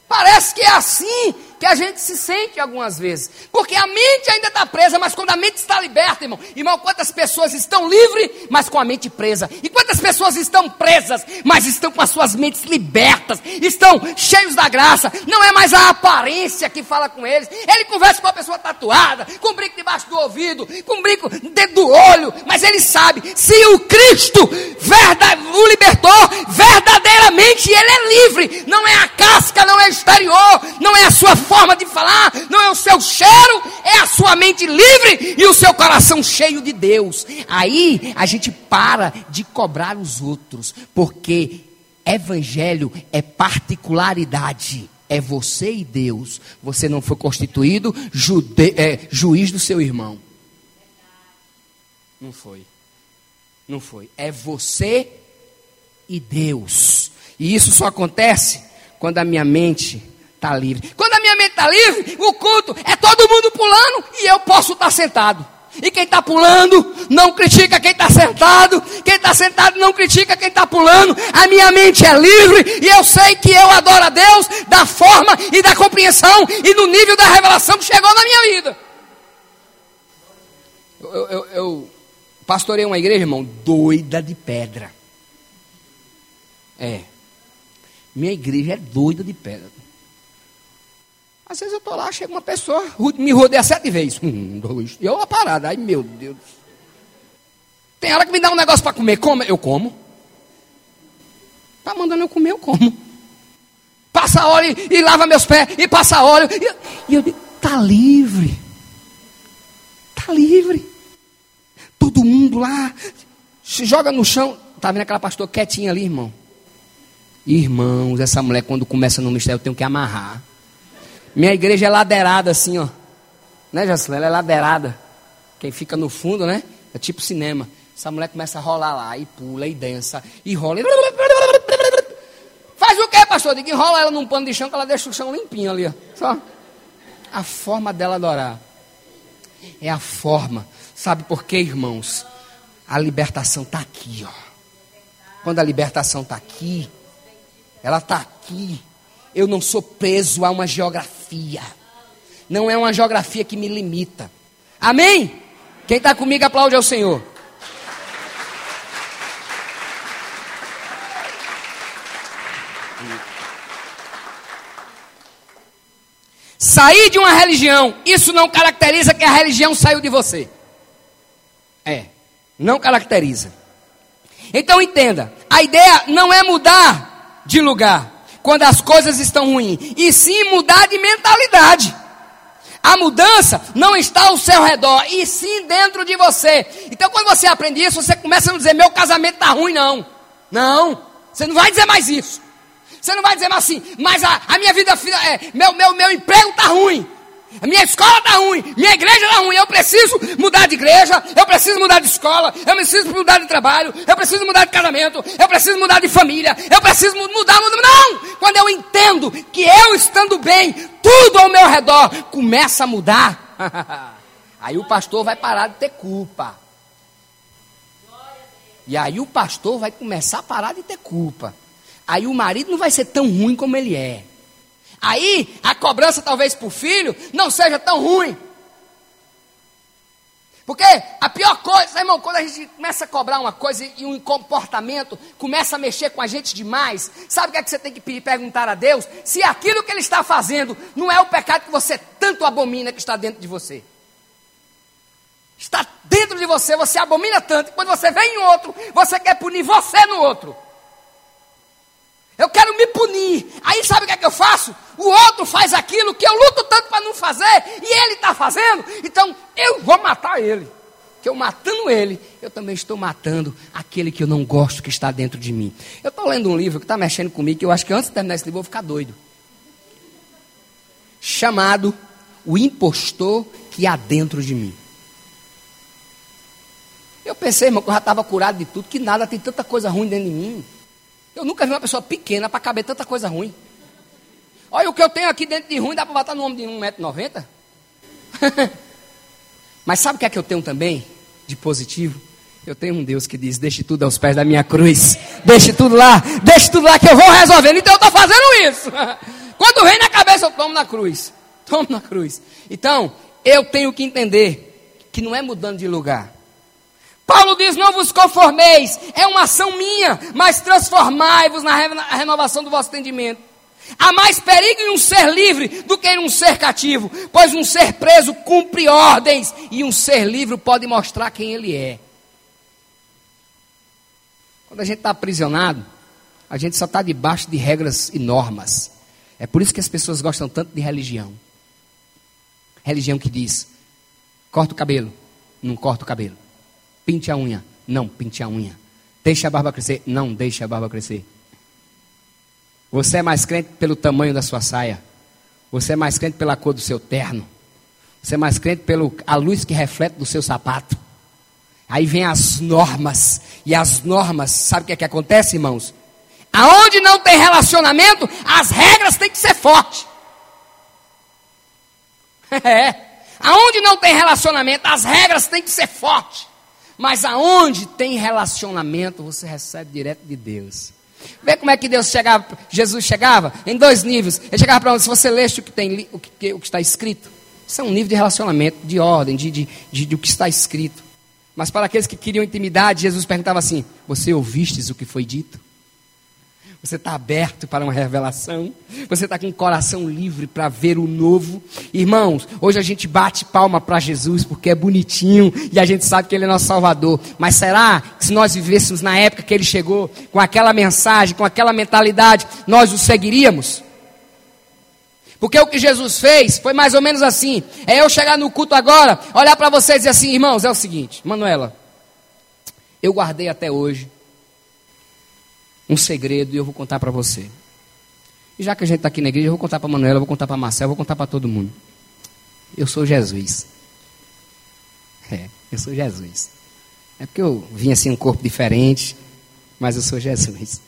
Parece que é assim que a gente se sente algumas vezes. Porque a mente ainda está presa, mas quando a mente está liberta, irmão, irmão, quantas pessoas estão livres, mas com a mente presa? E quantas pessoas estão presas, mas estão com as suas mentes libertas, estão cheios da graça? Não é mais a aparência que fala com eles. Ele conversa com uma pessoa tatuada, com um brinco debaixo do ouvido, com um brinco dentro do olho, mas ele sabe, se o Cristo o libertou, verdadeiramente ele é livre. Não é a casca, não é exterior, não é a sua forma de falar, não é o seu cheiro, é a sua mente livre e o seu coração cheio de Deus. Aí a gente para de cobrar os outros, porque evangelho é particularidade. É você e Deus. Você não foi constituído jude, é, juiz do seu irmão. Não foi. Não foi. É você e Deus. E isso só acontece quando a minha mente está livre. Quando minha mente está livre, o culto é todo mundo pulando e eu posso estar tá sentado. E quem está pulando não critica quem está sentado. Quem está sentado não critica quem está pulando. A minha mente é livre e eu sei que eu adoro a Deus da forma e da compreensão e do nível da revelação que chegou na minha vida. Eu, eu, eu pastorei uma igreja, irmão, doida de pedra. É. Minha igreja é doida de pedra. Às vezes eu estou lá, chega uma pessoa, me rodeia sete vezes. Um, dois. E eu uma parada. Ai, meu Deus. Tem hora que me dá um negócio para comer. Como? Eu como. Está mandando eu comer, eu como. Passa óleo e, e lava meus pés. E passa óleo. E, e eu digo, está livre. Está livre. Todo mundo lá se joga no chão. Está vendo aquela pastora quietinha ali, irmão? Irmãos, essa mulher quando começa no mistério eu tenho que amarrar. Minha igreja é ladeirada assim, ó. Né, Jacilene? Ela é ladeirada. Quem fica no fundo, né? É tipo cinema. Essa mulher começa a rolar lá, e pula, e dança, e rola. E... Faz o quê, pastor? Diga, enrola ela num pano de chão, que ela deixa o chão limpinho ali, ó. Só. A forma dela adorar. É a forma. Sabe por quê, irmãos? A libertação está aqui, ó. Quando a libertação está aqui, ela está aqui eu não sou preso a uma geografia. Não é uma geografia que me limita. Amém? Quem está comigo aplaude ao Senhor. Sair de uma religião, isso não caracteriza que a religião saiu de você. É, não caracteriza. Então entenda, a ideia não é mudar de lugar, quando as coisas estão ruins, e sim mudar de mentalidade. A mudança não está ao seu redor, e sim dentro de você. Então, quando você aprende isso, você começa a não dizer: meu casamento está ruim, não. Não, você não vai dizer mais isso. Você não vai dizer mais assim, mas a, a minha vida, é, meu, meu, meu emprego está ruim. A minha escola está ruim, minha igreja está ruim, eu preciso mudar de igreja, eu preciso mudar de escola, eu preciso mudar de trabalho, eu preciso mudar de casamento, eu preciso mudar de família, eu preciso mudar, mudar. Não! Quando eu entendo que eu estando bem, tudo ao meu redor começa a mudar, aí o pastor vai parar de ter culpa. E aí o pastor vai começar a parar de ter culpa. Aí o marido não vai ser tão ruim como ele é. Aí a cobrança, talvez o filho, não seja tão ruim. Porque a pior coisa, irmão, quando a gente começa a cobrar uma coisa e um comportamento começa a mexer com a gente demais, sabe o que é que você tem que pedir, perguntar a Deus? Se aquilo que Ele está fazendo não é o pecado que você tanto abomina que está dentro de você. Está dentro de você, você abomina tanto, quando você vem em outro, você quer punir você no outro. Eu quero me punir. Aí sabe o que é que eu faço? O outro faz aquilo que eu luto tanto para não fazer e ele está fazendo. Então eu vou matar ele. Que eu matando ele, eu também estou matando aquele que eu não gosto que está dentro de mim. Eu estou lendo um livro que está mexendo comigo, que eu acho que antes de terminar esse livro eu vou ficar doido. Chamado O Impostor que há dentro de mim. Eu pensei, irmão, que eu já estava curado de tudo, que nada tem tanta coisa ruim dentro de mim. Eu nunca vi uma pessoa pequena para caber tanta coisa ruim. Olha o que eu tenho aqui dentro de ruim, dá para botar no homem de 1,90m? Mas sabe o que é que eu tenho também de positivo? Eu tenho um Deus que diz: Deixe tudo aos pés da minha cruz. Deixe tudo lá. Deixe tudo lá que eu vou resolvendo. Então eu estou fazendo isso. Quando vem na cabeça, eu tomo na cruz. Tomo na cruz. Então, eu tenho que entender que não é mudando de lugar. Paulo diz: Não vos conformeis, é uma ação minha, mas transformai-vos na renovação do vosso entendimento. Há mais perigo em um ser livre do que em um ser cativo, pois um ser preso cumpre ordens e um ser livre pode mostrar quem ele é. Quando a gente está aprisionado, a gente só está debaixo de regras e normas. É por isso que as pessoas gostam tanto de religião. Religião que diz: corta o cabelo, não corta o cabelo. Pinte a unha. Não, pinte a unha. Deixa a barba crescer. Não, deixa a barba crescer. Você é mais crente pelo tamanho da sua saia. Você é mais crente pela cor do seu terno. Você é mais crente pela luz que reflete do seu sapato. Aí vem as normas. E as normas, sabe o que é que acontece, irmãos? Aonde não tem relacionamento, as regras têm que ser fortes. É. Aonde não tem relacionamento, as regras têm que ser fortes. Mas aonde tem relacionamento, você recebe direto de Deus. Vê como é que Deus chegava, Jesus chegava em dois níveis. Ele chegava para onde, se você leste o que, tem, o que, o que está escrito, isso é um nível de relacionamento, de ordem, de, de, de, de o que está escrito. Mas para aqueles que queriam intimidade, Jesus perguntava assim: Você ouvistes o que foi dito? Você está aberto para uma revelação? Você está com o coração livre para ver o novo? Irmãos, hoje a gente bate palma para Jesus porque é bonitinho e a gente sabe que Ele é nosso Salvador. Mas será que se nós vivêssemos na época que Ele chegou, com aquela mensagem, com aquela mentalidade, nós o seguiríamos? Porque o que Jesus fez foi mais ou menos assim: é eu chegar no culto agora, olhar para vocês e dizer assim, irmãos, é o seguinte, Manuela, eu guardei até hoje um segredo e eu vou contar para você. E já que a gente está aqui na igreja, eu vou contar para Manuela, eu vou contar para a Marcela, eu vou contar para todo mundo. Eu sou Jesus. É, eu sou Jesus. É porque eu vim assim um corpo diferente, mas eu sou Jesus.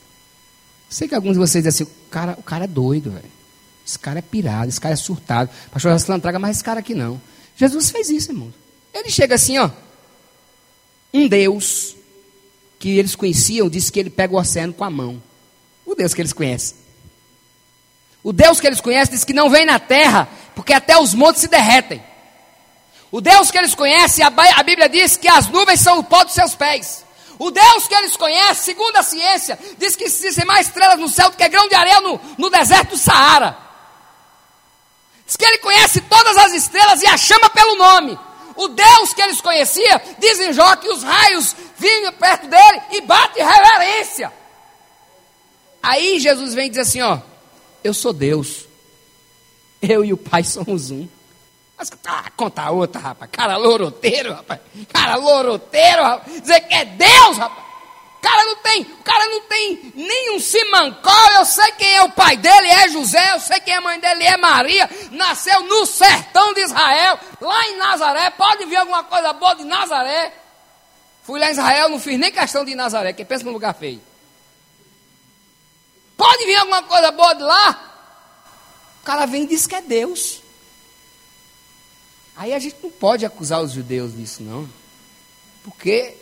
Sei que alguns de vocês dizem assim, o cara, o cara é doido, velho. Esse cara é pirado, esse cara é surtado. Pastor Raslan, traga mais esse cara aqui não. Jesus fez isso, irmão. Ele chega assim, ó. Um Deus que eles conheciam disse que ele pega o oceano com a mão. O Deus que eles conhecem. O Deus que eles conhecem diz que não vem na terra, porque até os montes se derretem. O Deus que eles conhecem, a Bíblia diz que as nuvens são o pó dos seus pés. O Deus que eles conhecem, segundo a ciência, diz que existem mais estrelas no céu do que grão de areia no, no deserto do Saara. Diz que ele conhece todas as estrelas e a chama pelo nome. O Deus que eles conheciam, dizem Jó que os raios vinham perto dele e bate reverência. Aí Jesus vem e diz assim: Ó, eu sou Deus. Eu e o Pai somos um. Mas tá, conta outra, rapaz. Cara loroteiro, rapaz. Cara loroteiro, rapaz. Dizer que é Deus, rapaz. O cara não tem, o cara não tem nenhum simancol. Eu sei quem é o pai dele, é José. Eu sei quem é a mãe dele, é Maria. Nasceu no sertão de Israel, lá em Nazaré. Pode vir alguma coisa boa de Nazaré. Fui lá em Israel, não fiz nem questão de Nazaré, que pensa num lugar feio. Pode vir alguma coisa boa de lá? O cara vem e diz que é Deus. Aí a gente não pode acusar os judeus disso, não. Porque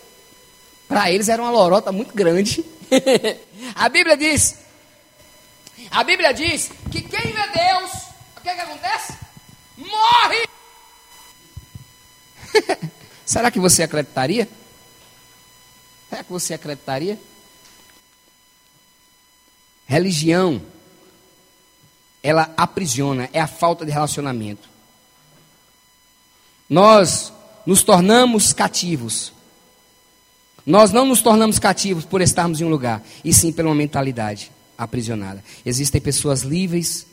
para eles era uma lorota muito grande. a Bíblia diz: a Bíblia diz que quem vê Deus, o que, é que acontece? Morre! Será que você acreditaria? Será que você acreditaria? Religião, ela aprisiona, é a falta de relacionamento. Nós nos tornamos cativos nós não nos tornamos cativos por estarmos em um lugar, e sim pela uma mentalidade aprisionada. Existem pessoas livres,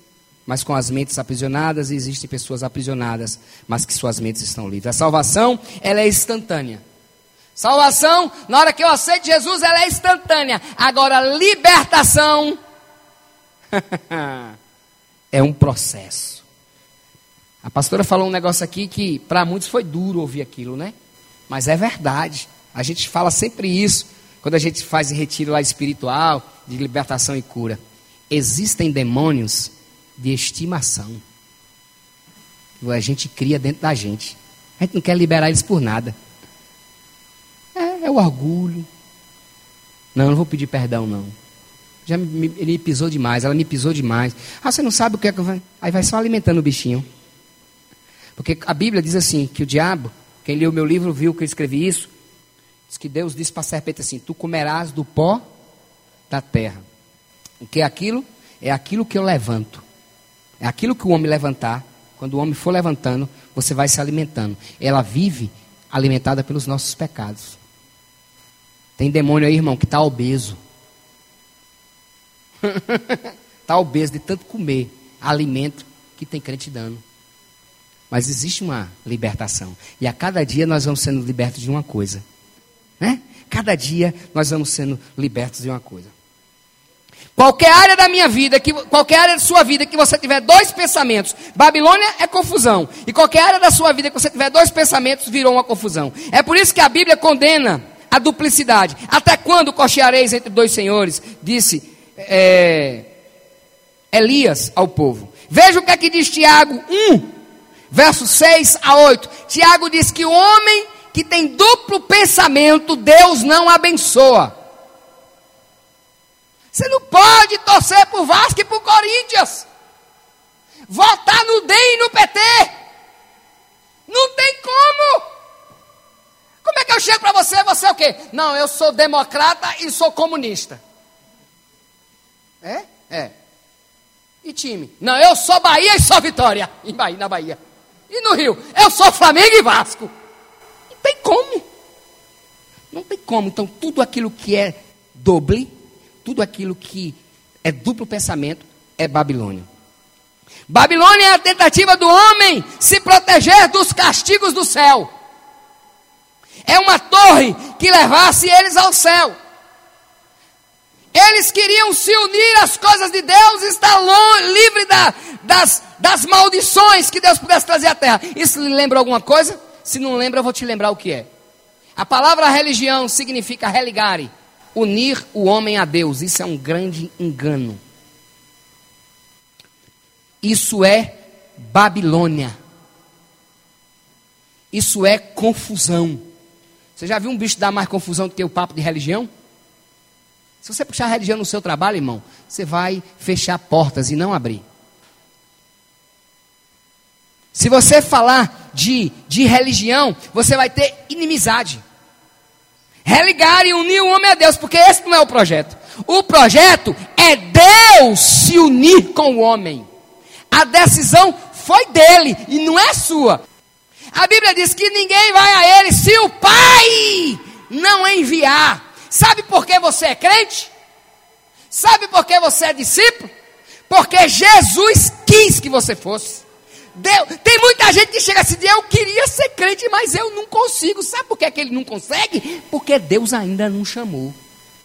mas com as mentes aprisionadas, e existem pessoas aprisionadas, mas que suas mentes estão livres. A salvação, ela é instantânea. Salvação, na hora que eu aceito Jesus, ela é instantânea. Agora, libertação é um processo. A pastora falou um negócio aqui que para muitos foi duro ouvir aquilo, né? Mas é verdade. A gente fala sempre isso quando a gente faz retiro lá espiritual, de libertação e cura. Existem demônios de estimação. Que a gente cria dentro da gente. A gente não quer liberar eles por nada. É, é o orgulho. Não, não vou pedir perdão, não. Já me, ele me pisou demais, ela me pisou demais. Ah, você não sabe o que é que vai. Aí vai só alimentando o bichinho. Porque a Bíblia diz assim: que o diabo, quem leu o meu livro viu que eu escrevi isso, Diz que Deus disse para a serpente assim: Tu comerás do pó da terra. O que é aquilo? É aquilo que eu levanto. É aquilo que o homem levantar. Quando o homem for levantando, você vai se alimentando. Ela vive alimentada pelos nossos pecados. Tem demônio aí, irmão, que está obeso. Está obeso de tanto comer alimento que tem crente dando. Mas existe uma libertação. E a cada dia nós vamos sendo libertos de uma coisa né? Cada dia nós vamos sendo libertos de uma coisa. Qualquer área da minha vida, que, qualquer área da sua vida que você tiver dois pensamentos, Babilônia é confusão. E qualquer área da sua vida que você tiver dois pensamentos, virou uma confusão. É por isso que a Bíblia condena a duplicidade. Até quando cocheareis entre dois senhores? Disse é, Elias ao povo. Veja o que é que diz Tiago 1, versos 6 a 8. Tiago diz que o homem que tem duplo pensamento, Deus não abençoa. Você não pode torcer por Vasco e por Corinthians. Votar no DEM e no PT. Não tem como. Como é que eu chego para você? Você é o quê? Não, eu sou democrata e sou comunista. É? É. E time? Não, eu sou Bahia e sou Vitória. Em Bahia, na Bahia. E no Rio? Eu sou Flamengo e Vasco tem como. Não tem como. Então, tudo aquilo que é doble, tudo aquilo que é duplo pensamento, é Babilônia. Babilônia é a tentativa do homem se proteger dos castigos do céu. É uma torre que levasse eles ao céu. Eles queriam se unir às coisas de Deus e estar livre da, das, das maldições que Deus pudesse trazer à terra. Isso lhe lembra alguma coisa? Se não lembra, eu vou te lembrar o que é. A palavra religião significa religare, unir o homem a Deus. Isso é um grande engano. Isso é Babilônia. Isso é confusão. Você já viu um bicho dar mais confusão do que o papo de religião? Se você puxar religião no seu trabalho, irmão, você vai fechar portas e não abrir. Se você falar de, de religião, você vai ter inimizade. Religar e unir o homem a Deus, porque esse não é o projeto. O projeto é Deus se unir com o homem. A decisão foi dele e não é sua. A Bíblia diz que ninguém vai a ele se o Pai não enviar. Sabe por que você é crente? Sabe por que você é discípulo? Porque Jesus quis que você fosse. Deus, tem muita gente que chega assim, eu queria ser crente, mas eu não consigo. Sabe por que, é que ele não consegue? Porque Deus ainda não chamou.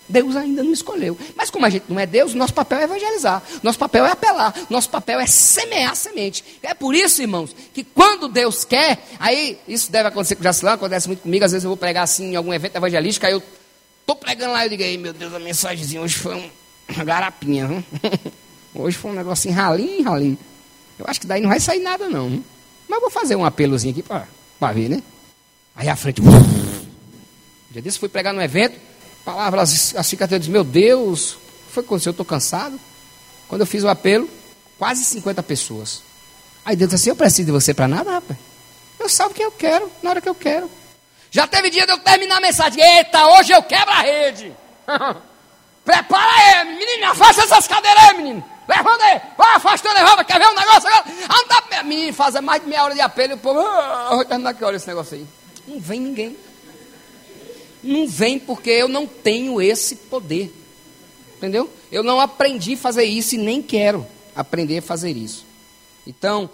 Deus ainda não escolheu. Mas como a gente não é Deus, nosso papel é evangelizar. Nosso papel é apelar. Nosso papel é semear semente. É por isso, irmãos, que quando Deus quer, aí isso deve acontecer com o Jacilão, acontece muito comigo. Às vezes eu vou pregar assim em algum evento evangelístico, aí eu estou pregando lá e eu digo, meu Deus, a mensagenzinha hoje foi uma garapinha. Viu? Hoje foi um negocinho ralinho, ralinho. Eu acho que daí não vai sair nada, não. Mas vou fazer um apelozinho aqui para ver, né? Aí a frente. Um dia desse fui pregar num evento, palavras eu disse, meu Deus, o que foi aconteceu? Eu estou cansado. Quando eu fiz o apelo, quase 50 pessoas. Aí Deus disse assim, eu preciso de você para nada, rapaz. Eu salvo quem eu quero, na hora que eu quero. Já teve dia de eu terminar a mensagem. Eita, hoje eu quebro a rede. Prepara aí, menino, afasta essas cadeiras aí, menino. Levanta aí, vai afastando, levanta, quer ver um negócio agora? Anda, menino, faz mais de meia hora de apelo o povo, ah, que hora esse negócio aí. Não vem ninguém. Não vem porque eu não tenho esse poder. Entendeu? Eu não aprendi a fazer isso e nem quero aprender a fazer isso. Então,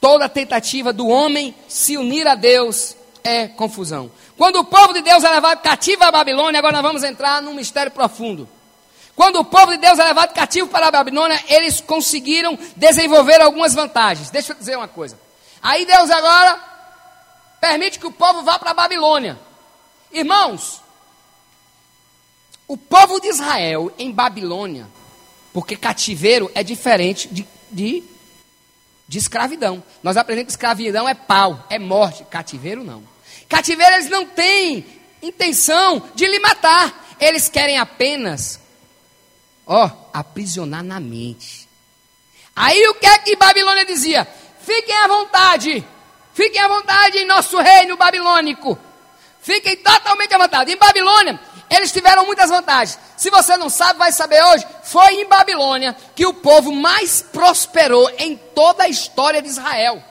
toda tentativa do homem se unir a Deus é confusão. Quando o povo de Deus é levado cativo à Babilônia, agora nós vamos entrar num mistério profundo. Quando o povo de Deus é levado cativo para a Babilônia, eles conseguiram desenvolver algumas vantagens. Deixa eu dizer uma coisa. Aí Deus agora permite que o povo vá para a Babilônia. Irmãos, o povo de Israel em Babilônia, porque cativeiro é diferente de, de, de escravidão. Nós aprendemos que escravidão é pau, é morte. Cativeiro não. Cativeiro eles não têm intenção de lhe matar. Eles querem apenas ó, aprisionar na mente. Aí o que é que Babilônia dizia? Fiquem à vontade, fiquem à vontade em nosso reino babilônico. Fiquem totalmente à vontade. Em Babilônia, eles tiveram muitas vantagens. Se você não sabe, vai saber hoje. Foi em Babilônia que o povo mais prosperou em toda a história de Israel.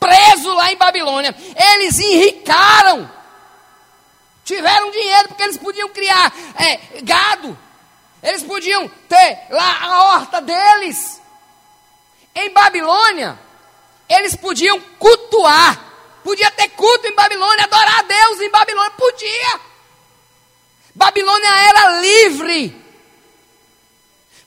Preso lá em Babilônia, eles enricaram. Tiveram dinheiro porque eles podiam criar é, gado, eles podiam ter lá a horta deles. Em Babilônia, eles podiam cultuar. Podia ter culto em Babilônia, adorar a Deus em Babilônia. Podia. Babilônia era livre.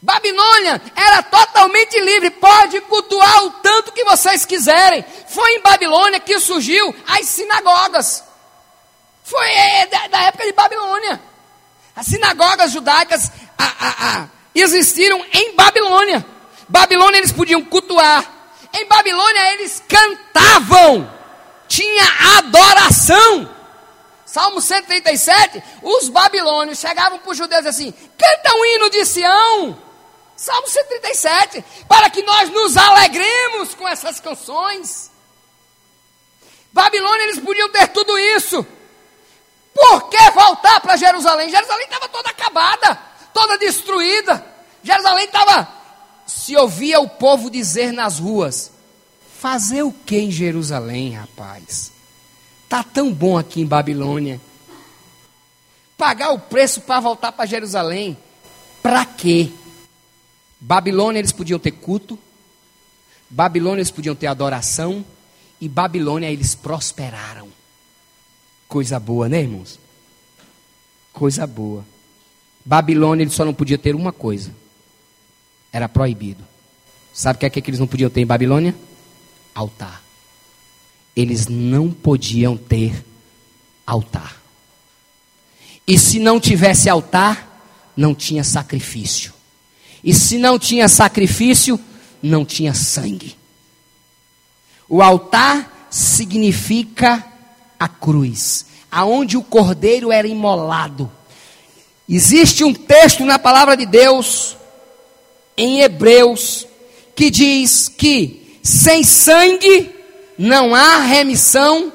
Babilônia era totalmente livre. Pode cultuar o tanto que vocês quiserem. Foi em Babilônia que surgiu as sinagogas. Foi é, da, da época de Babilônia. As sinagogas judaicas a, a, a, existiram em Babilônia. Babilônia eles podiam cultuar. Em Babilônia eles cantavam. Tinha adoração. Salmo 137, os babilônios chegavam para os judeus assim: canta um hino de Sião. Salmo 137, para que nós nos alegremos com essas canções. Babilônia eles podiam ter tudo isso. Por que voltar para Jerusalém? Jerusalém estava toda acabada toda destruída. Jerusalém estava. Se ouvia o povo dizer nas ruas: Fazer o que em Jerusalém, rapaz? Tá tão bom aqui em Babilônia. Pagar o preço para voltar para Jerusalém. Para quê? Babilônia eles podiam ter culto. Babilônia eles podiam ter adoração. E Babilônia eles prosperaram. Coisa boa, né, irmãos? Coisa boa. Babilônia ele só não podia ter uma coisa. Era proibido. Sabe o que é que eles não podiam ter em Babilônia? Altar. Eles não podiam ter altar. E se não tivesse altar, não tinha sacrifício. E se não tinha sacrifício, não tinha sangue. O altar significa a cruz, aonde o cordeiro era imolado. Existe um texto na palavra de Deus, em Hebreus, que diz que sem sangue não há remissão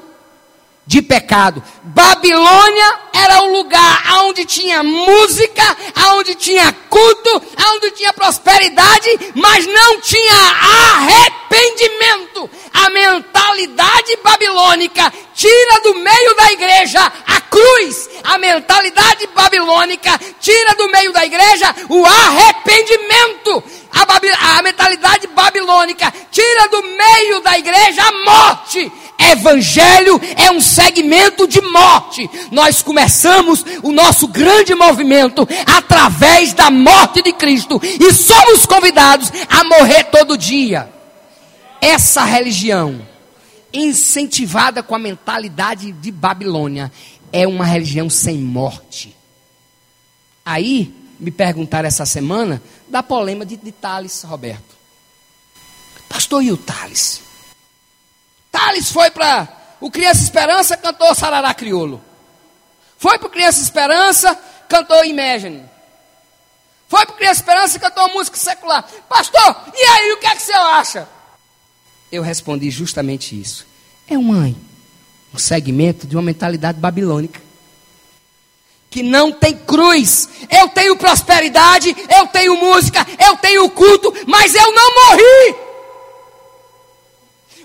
de pecado. Babilônia era o lugar onde tinha música, onde tinha culto, onde tinha prosperidade, mas não tinha arrependimento. A mentalidade babilônica tira do meio da igreja a cruz. A mentalidade babilônica tira do meio da igreja o arrependimento. A, a mentalidade babilônica tira do meio da igreja a morte. Evangelho é um segmento de morte. Nós começamos o nosso grande movimento através da morte de Cristo e somos convidados a morrer todo dia. Essa religião, incentivada com a mentalidade de Babilônia, é uma religião sem morte. Aí, me perguntaram essa semana da polêmica de, de Thales Roberto. Pastor, e o? Thales foi para o Criança Esperança, cantou Sarará Criolo. Foi para o Criança Esperança, cantou Imagine. Foi para o Criança Esperança, cantou música secular. Pastor, e aí, o que é que você acha? Eu respondi justamente isso. É um, um segmento de uma mentalidade babilônica. Que não tem cruz. Eu tenho prosperidade, eu tenho música, eu tenho culto, mas eu não morri.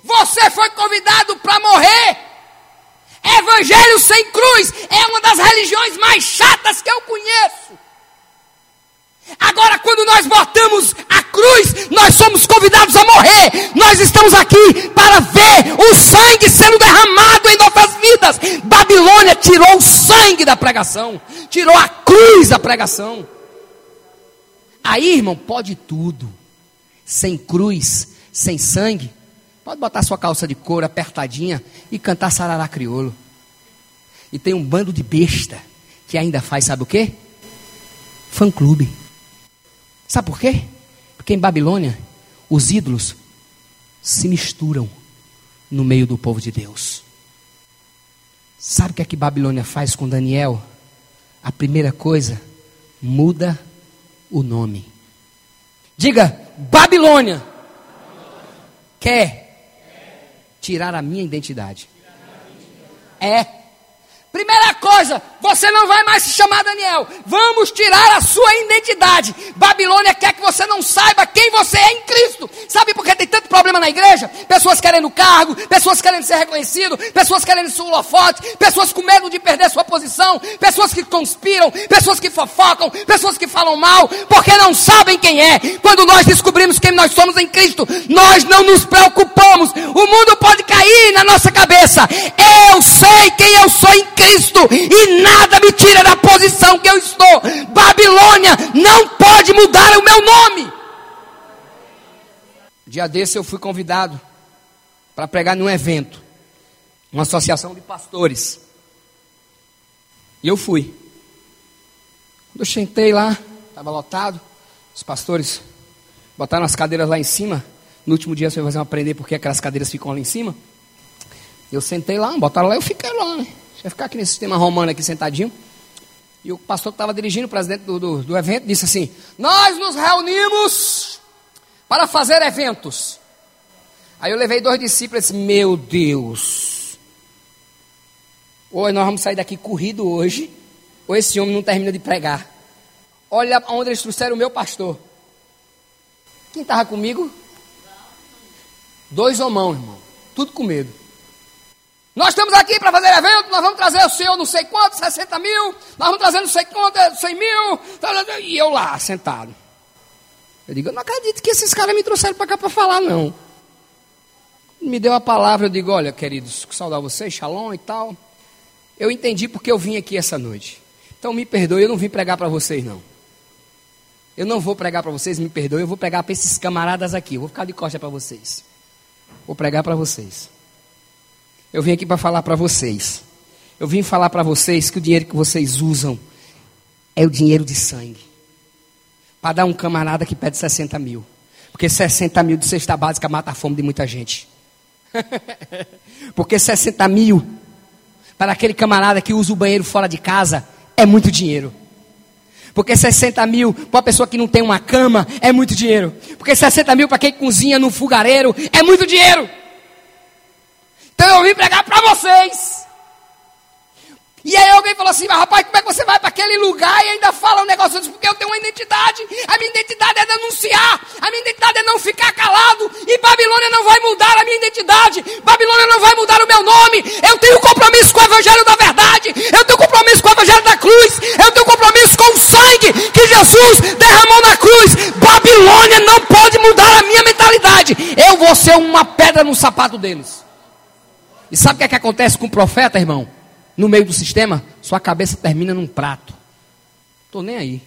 Você foi convidado para morrer. Evangelho sem cruz é uma das religiões mais chatas que eu conheço. Agora, quando nós botamos a cruz, nós somos convidados a morrer. Nós estamos aqui para ver o sangue sendo derramado em nossas vidas. Babilônia tirou o sangue da pregação, tirou a cruz da pregação. Aí, irmão, pode tudo. Sem cruz, sem sangue, Pode botar sua calça de couro apertadinha e cantar sarará crioulo. E tem um bando de besta que ainda faz, sabe o quê? Fã clube. Sabe por quê? Porque em Babilônia os ídolos se misturam no meio do povo de Deus. Sabe o que é que Babilônia faz com Daniel? A primeira coisa, muda o nome. Diga, Babilônia quer tirar a minha identidade. É. Primeira coisa, você não vai mais se chamar Daniel. Vamos tirar a sua identidade. Babilônia quer que você não saiba quem você é em Cristo. Sabe por que tem tanto problema na igreja? Pessoas querendo cargo, pessoas querendo ser reconhecido, pessoas querendo ser holofote, pessoas com medo de perder sua posição, pessoas que conspiram, pessoas que fofocam, pessoas que falam mal, porque não sabem quem é. Quando nós descobrimos quem nós somos em Cristo, nós não nos preocupamos. O mundo pode cair na nossa cabeça. Eu sei quem eu sou em Cristo e nada me tira da posição que eu estou. Babilônia não pode mudar o meu nome. Dia desse eu fui convidado para pregar num evento, uma associação de pastores. E eu fui. Quando eu sentei lá, estava lotado, os pastores botaram as cadeiras lá em cima. No último dia você vai fazer aprender porque aquelas cadeiras ficam lá em cima. Eu sentei lá, botaram lá, eu fiquei lá, né? Eu ficar aqui nesse sistema romano aqui sentadinho. E o pastor que estava dirigindo, o presidente do, do, do evento, disse assim: Nós nos reunimos para fazer eventos. Aí eu levei dois discípulos e disse: Meu Deus, ou nós vamos sair daqui corrido hoje, ou esse homem não termina de pregar. Olha onde eles trouxeram o meu pastor. Quem estava comigo? Dois homão, irmão. Tudo com medo. Nós estamos aqui para fazer evento, nós vamos trazer o senhor não sei quanto, 60 mil, nós vamos trazer não sei quanto, 100 mil, e eu lá, sentado. Eu digo, eu não acredito que esses caras me trouxeram para cá para falar, não. Me deu a palavra, eu digo, olha, queridos, saudar vocês, shalom e tal. Eu entendi porque eu vim aqui essa noite. Então me perdoe, eu não vim pregar para vocês, não. Eu não vou pregar para vocês, me perdoe, eu vou pregar para esses camaradas aqui. Eu vou ficar de costa para vocês. Vou pregar para vocês. Eu vim aqui para falar para vocês. Eu vim falar para vocês que o dinheiro que vocês usam é o dinheiro de sangue. Para dar um camarada que pede 60 mil. Porque 60 mil de cesta básica mata a fome de muita gente. Porque 60 mil para aquele camarada que usa o banheiro fora de casa é muito dinheiro. Porque 60 mil para uma pessoa que não tem uma cama é muito dinheiro. Porque 60 mil para quem cozinha no fogareiro é muito dinheiro. Então eu vim pregar para vocês E aí alguém falou assim, mas rapaz, como é que você vai para aquele lugar e ainda fala um negócio assim? Porque eu tenho uma identidade. A minha identidade é denunciar. A minha identidade é não ficar calado. E Babilônia não vai mudar a minha identidade. Babilônia não vai mudar o meu nome. Eu tenho compromisso com o Evangelho da verdade. Eu tenho compromisso com o Evangelho da cruz. Eu tenho compromisso com o sangue que Jesus derramou na cruz. Babilônia não pode mudar a minha mentalidade. Eu vou ser uma pedra no sapato deles. E sabe o que, é que acontece com o profeta, irmão? No meio do sistema, sua cabeça termina num prato. Estou nem aí.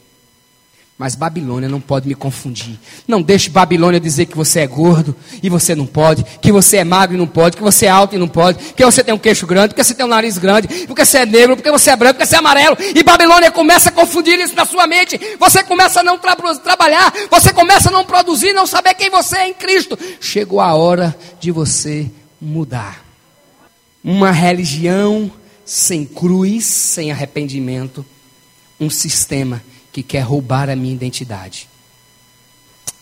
Mas Babilônia não pode me confundir. Não deixe Babilônia dizer que você é gordo e você não pode, que você é magro e não pode, que você é alto e não pode, que você tem um queixo grande, que você tem um nariz grande, porque você é negro, porque você é branco, porque você é amarelo. E Babilônia começa a confundir isso na sua mente. Você começa a não tra trabalhar, você começa a não produzir, não saber quem você é em Cristo. Chegou a hora de você mudar. Uma religião sem cruz, sem arrependimento, um sistema que quer roubar a minha identidade.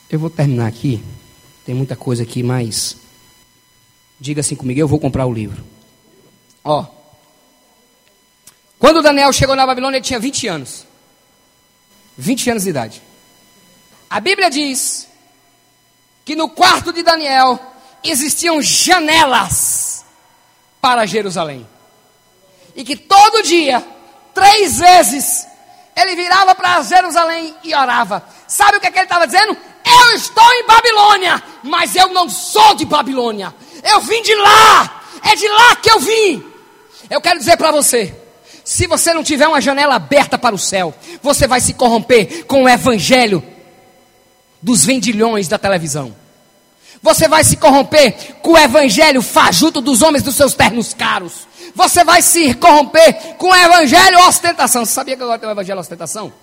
Eu vou terminar aqui. Tem muita coisa aqui, mas diga assim comigo, eu vou comprar o livro. Ó. Quando Daniel chegou na Babilônia, ele tinha 20 anos. 20 anos de idade. A Bíblia diz que no quarto de Daniel existiam janelas para Jerusalém. E que todo dia, três vezes, ele virava para Jerusalém e orava. Sabe o que, é que ele estava dizendo? Eu estou em Babilônia, mas eu não sou de Babilônia. Eu vim de lá. É de lá que eu vim. Eu quero dizer para você. Se você não tiver uma janela aberta para o céu, você vai se corromper com o evangelho dos vendilhões da televisão. Você vai se corromper com o evangelho fajuto dos homens dos seus ternos caros. Você vai se corromper com o evangelho ostentação. Você sabia que agora tem o evangelho ostentação?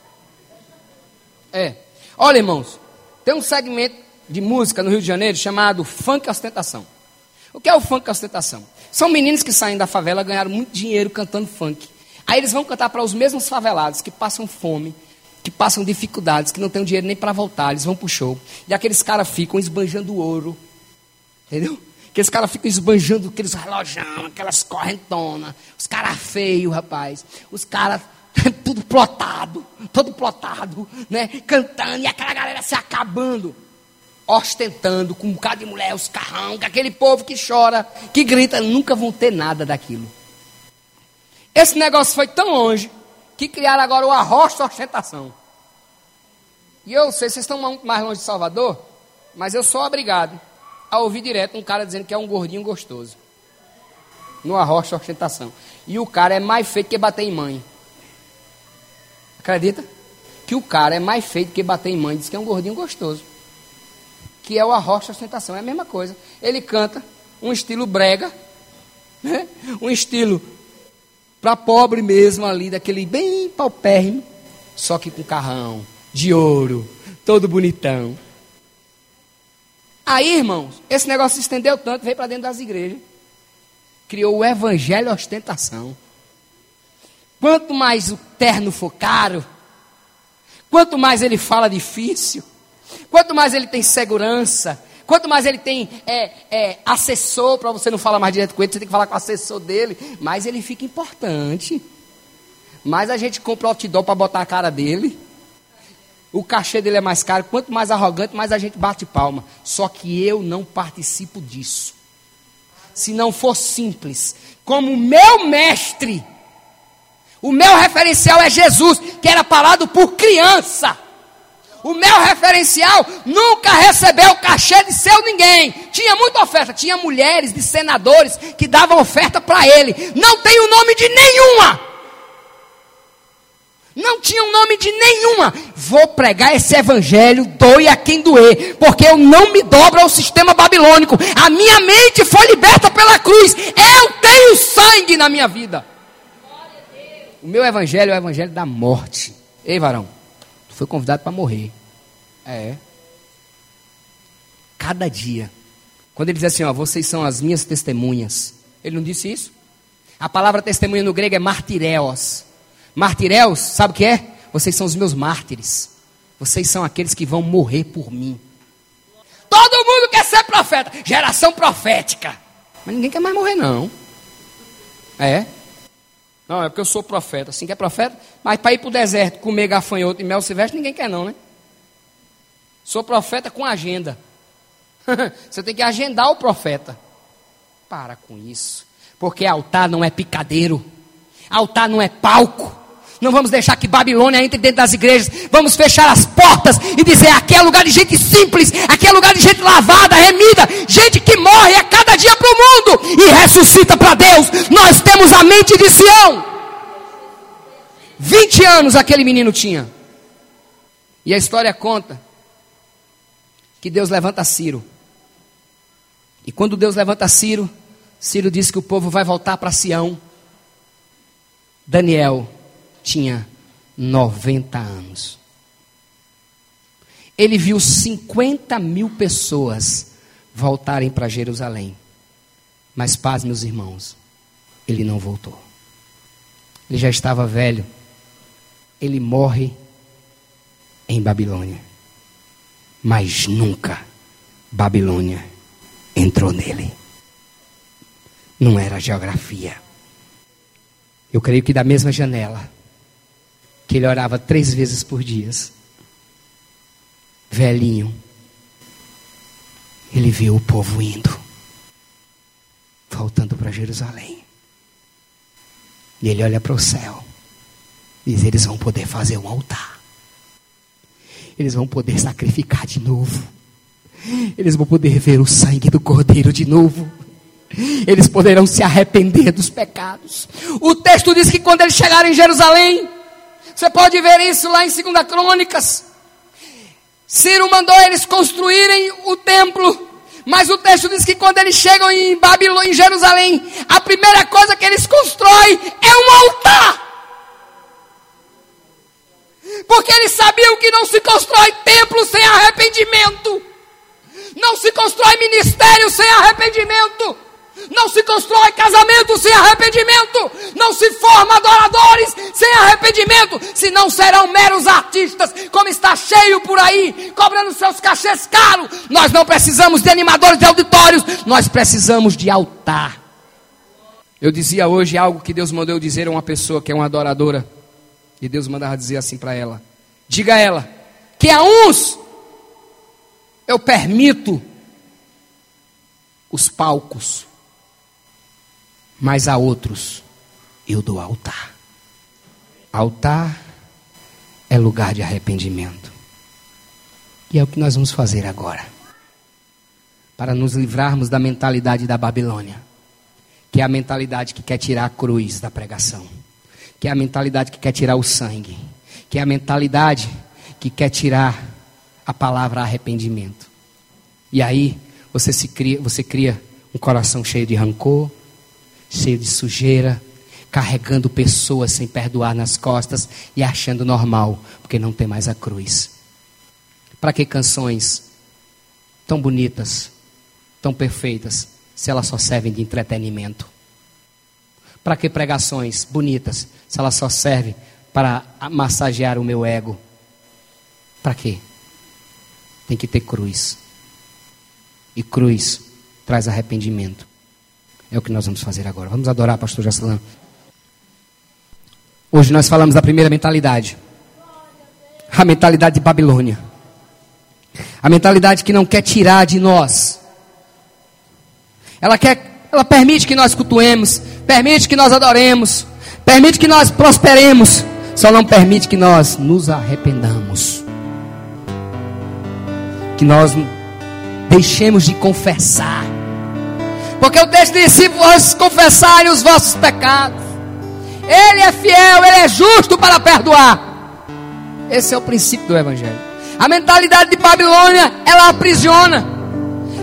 É. Olha, irmãos, tem um segmento de música no Rio de Janeiro chamado funk ostentação. O que é o funk ostentação? São meninos que saem da favela, ganharam muito dinheiro cantando funk. Aí eles vão cantar para os mesmos favelados que passam fome, que passam dificuldades, que não têm dinheiro nem para voltar, eles vão para o show. E aqueles caras ficam esbanjando ouro. Entendeu? Aqueles caras ficam esbanjando aqueles relojão, aquelas correntonas. Os caras feios, rapaz. Os caras tudo plotado, todo plotado, né? Cantando e aquela galera se acabando. Ostentando com um bocado de mulher, os carrão, aquele povo que chora, que grita, nunca vão ter nada daquilo. Esse negócio foi tão longe que criaram agora o arrocha ostentação. E eu sei, vocês estão mais longe de Salvador, mas eu sou obrigado a ouvir direto um cara dizendo que é um gordinho gostoso. No arrocha ostentação. E o cara é mais feito que bater em mãe. Acredita? Que o cara é mais feito que bater em mãe. Diz que é um gordinho gostoso. Que é o arrocha ostentação. É a mesma coisa. Ele canta um estilo brega, né? um estilo para pobre mesmo ali, daquele bem paupérrimo, só que com carrão, de ouro, todo bonitão. Aí, irmãos, esse negócio se estendeu tanto, veio para dentro das igrejas. Criou o evangelho ostentação. Quanto mais o terno for caro, quanto mais ele fala difícil, quanto mais ele tem segurança, Quanto mais ele tem é, é, assessor, para você não falar mais direto com ele, você tem que falar com o assessor dele, mais ele fica importante. Mais a gente compra outdoor para botar a cara dele. O cachê dele é mais caro. Quanto mais arrogante, mais a gente bate palma. Só que eu não participo disso. Se não for simples, como o meu mestre, o meu referencial é Jesus, que era falado por criança. O meu referencial nunca recebeu cachê de seu ninguém. Tinha muita oferta. Tinha mulheres de senadores que davam oferta para ele. Não tem o nome de nenhuma. Não tinha o nome de nenhuma. Vou pregar esse evangelho, doe a quem doer, porque eu não me dobro ao sistema babilônico. A minha mente foi liberta pela cruz. Eu tenho sangue na minha vida. O meu evangelho é o evangelho da morte. Ei, varão foi convidado para morrer. É. Cada dia. Quando ele diz assim, ó, vocês são as minhas testemunhas. Ele não disse isso? A palavra testemunha no grego é martireos. Martireos, sabe o que é? Vocês são os meus mártires. Vocês são aqueles que vão morrer por mim. Todo mundo quer ser profeta. Geração profética. Mas ninguém quer mais morrer, não. É. Não, é porque eu sou profeta. Assim que é profeta, mas para ir para o deserto comer gafanhoto e mel silvestre, ninguém quer não, né? Sou profeta com agenda. Você tem que agendar o profeta. Para com isso. Porque altar não é picadeiro. Altar não é palco. Não vamos deixar que Babilônia entre dentro das igrejas. Vamos fechar as portas e dizer: aqui é lugar de gente simples, aqui é lugar de gente lavada, remida, gente que morre a cada dia para o mundo e ressuscita para Deus. Nós temos a mente de Sião. 20 anos aquele menino tinha. E a história conta que Deus levanta Ciro. E quando Deus levanta Ciro, Ciro diz que o povo vai voltar para Sião. Daniel tinha 90 anos. Ele viu 50 mil pessoas voltarem para Jerusalém. Mas paz, meus irmãos, ele não voltou. Ele já estava velho. Ele morre em Babilônia. Mas nunca Babilônia entrou nele. Não era geografia. Eu creio que da mesma janela que ele orava três vezes por dia. Velhinho. Ele viu o povo indo, voltando para Jerusalém. E ele olha para o céu. Diz: eles vão poder fazer um altar. Eles vão poder sacrificar de novo. Eles vão poder ver o sangue do cordeiro de novo. Eles poderão se arrepender dos pecados. O texto diz que quando eles chegarem em Jerusalém, você pode ver isso lá em 2 Crônicas. Ciro mandou eles construírem o templo. Mas o texto diz que quando eles chegam em Babilônia, em Jerusalém, a primeira coisa que eles constroem é um altar. Porque eles sabiam que não se constrói templo sem arrependimento. Não se constrói ministério sem arrependimento. Não se constrói casamento sem arrependimento. Não se forma adoradores sem arrependimento. Senão serão meros artistas, como está cheio por aí, cobrando seus cachês caros. Nós não precisamos de animadores de auditórios. Nós precisamos de altar. Eu dizia hoje algo que Deus mandou eu dizer a uma pessoa que é uma adoradora. E Deus mandava dizer assim para ela: Diga a ela que a uns eu permito os palcos mas a outros eu dou altar. Altar é lugar de arrependimento. E é o que nós vamos fazer agora. Para nos livrarmos da mentalidade da Babilônia, que é a mentalidade que quer tirar a cruz da pregação, que é a mentalidade que quer tirar o sangue, que é a mentalidade que quer tirar a palavra arrependimento. E aí você se cria, você cria um coração cheio de rancor, cheio de sujeira, carregando pessoas sem perdoar nas costas e achando normal, porque não tem mais a cruz. Para que canções tão bonitas, tão perfeitas, se elas só servem de entretenimento? Para que pregações bonitas, se elas só servem para massagear o meu ego? Para quê? Tem que ter cruz. E cruz traz arrependimento. É o que nós vamos fazer agora. Vamos adorar, pastor Jaslan. Hoje nós falamos da primeira mentalidade. A mentalidade de Babilônia. A mentalidade que não quer tirar de nós. Ela quer, ela permite que nós cultuemos, permite que nós adoremos, permite que nós prosperemos, só não permite que nós nos arrependamos. Que nós deixemos de confessar porque o texto diz: se vós confessarem os vossos pecados, Ele é fiel, Ele é justo para perdoar. Esse é o princípio do Evangelho. A mentalidade de Babilônia, ela aprisiona.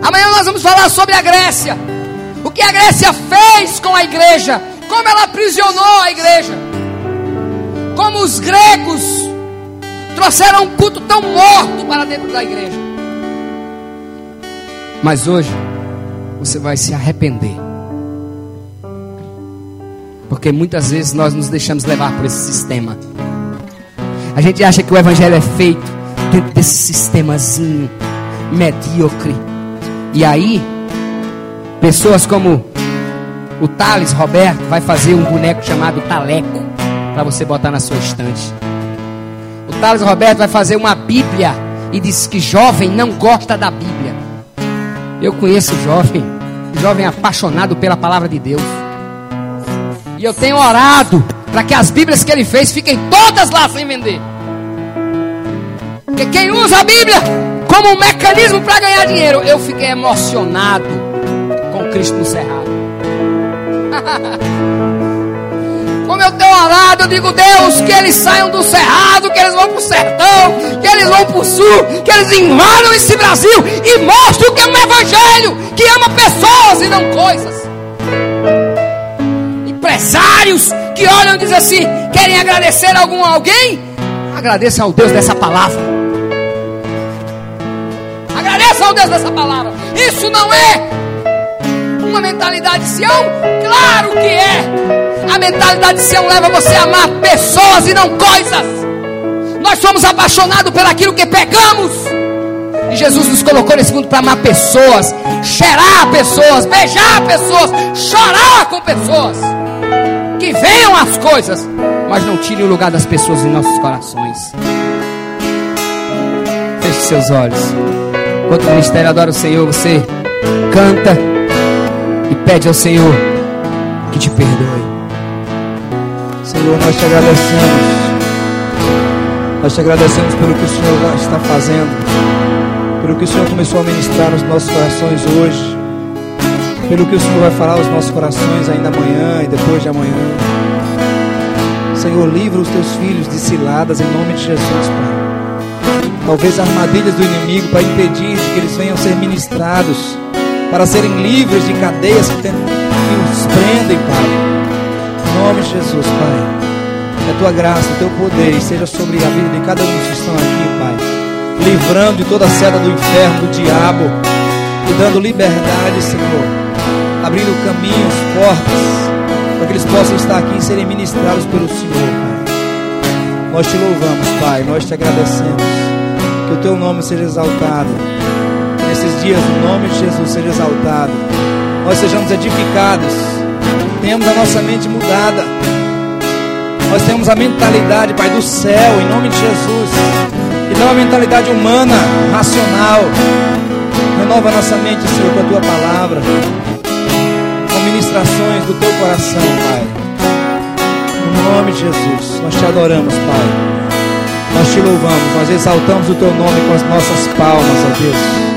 Amanhã nós vamos falar sobre a Grécia. O que a Grécia fez com a igreja. Como ela aprisionou a igreja. Como os gregos trouxeram um culto tão morto para dentro da igreja. Mas hoje, você vai se arrepender. Porque muitas vezes nós nos deixamos levar por esse sistema. A gente acha que o evangelho é feito dentro desse sistemazinho medíocre. E aí, pessoas como O Thales Roberto vai fazer um boneco chamado Taleco para você botar na sua estante. O Thales Roberto vai fazer uma Bíblia e diz que jovem não gosta da Bíblia. Eu conheço jovem, jovem apaixonado pela palavra de Deus. E eu tenho orado para que as Bíblias que ele fez fiquem todas lá sem vender. Porque quem usa a Bíblia como um mecanismo para ganhar dinheiro, eu fiquei emocionado com Cristo no cerrado. Como eu tenho orado, eu digo, Deus, que eles saiam do cerrado, que eles vão para o sertão, que eles vão para o sul, que eles invadam esse Brasil e mostrem que é um evangelho que ama pessoas e não coisas. Empresários que olham e dizem assim: querem agradecer a algum alguém? Agradeça ao Deus dessa palavra. Agradeça ao Deus dessa palavra. Isso não é uma mentalidade de Sião? Claro que é. A mentalidade de Sião leva você a amar pessoas e não coisas. Nós somos apaixonados por aquilo que pegamos. E Jesus nos colocou nesse mundo para amar pessoas, cheirar pessoas, beijar pessoas, chorar com pessoas. Que venham as coisas, mas não tirem o lugar das pessoas em nossos corações. Feche seus olhos. Enquanto o ministério adora o Senhor, você canta e pede ao Senhor que te perdoe. Senhor, nós te agradecemos. Nós te agradecemos pelo que o Senhor está fazendo, pelo que o Senhor começou a ministrar nos nossos corações hoje, pelo que o Senhor vai falar aos nossos corações ainda amanhã e depois de amanhã. Senhor, livra os teus filhos de ciladas em nome de Jesus, Pai. Talvez armadilhas do inimigo para impedir que eles venham ser ministrados para serem livres de cadeias que, tem, que os prendem, Pai. Nome de Jesus, Pai. Que a tua graça, o teu poder seja sobre a vida de cada um que estão aqui, Pai. Livrando de toda a seta do inferno, do diabo. E dando liberdade, Senhor. Abrindo caminhos, portas, para que eles possam estar aqui e serem ministrados pelo Senhor, Pai. Nós te louvamos, Pai. Nós te agradecemos. Que o teu nome seja exaltado nesses dias, o nome de Jesus seja exaltado. Nós sejamos edificados, tenhamos a nossa mente mudada. Nós temos a mentalidade, Pai, do céu, em nome de Jesus. E não a mentalidade humana, racional. Renova a nossa mente, Senhor, com a tua palavra. Com ministrações do teu coração, Pai. No nome de Jesus, nós te adoramos, Pai. Nós te louvamos, nós exaltamos o teu nome com as nossas palmas, ó Deus.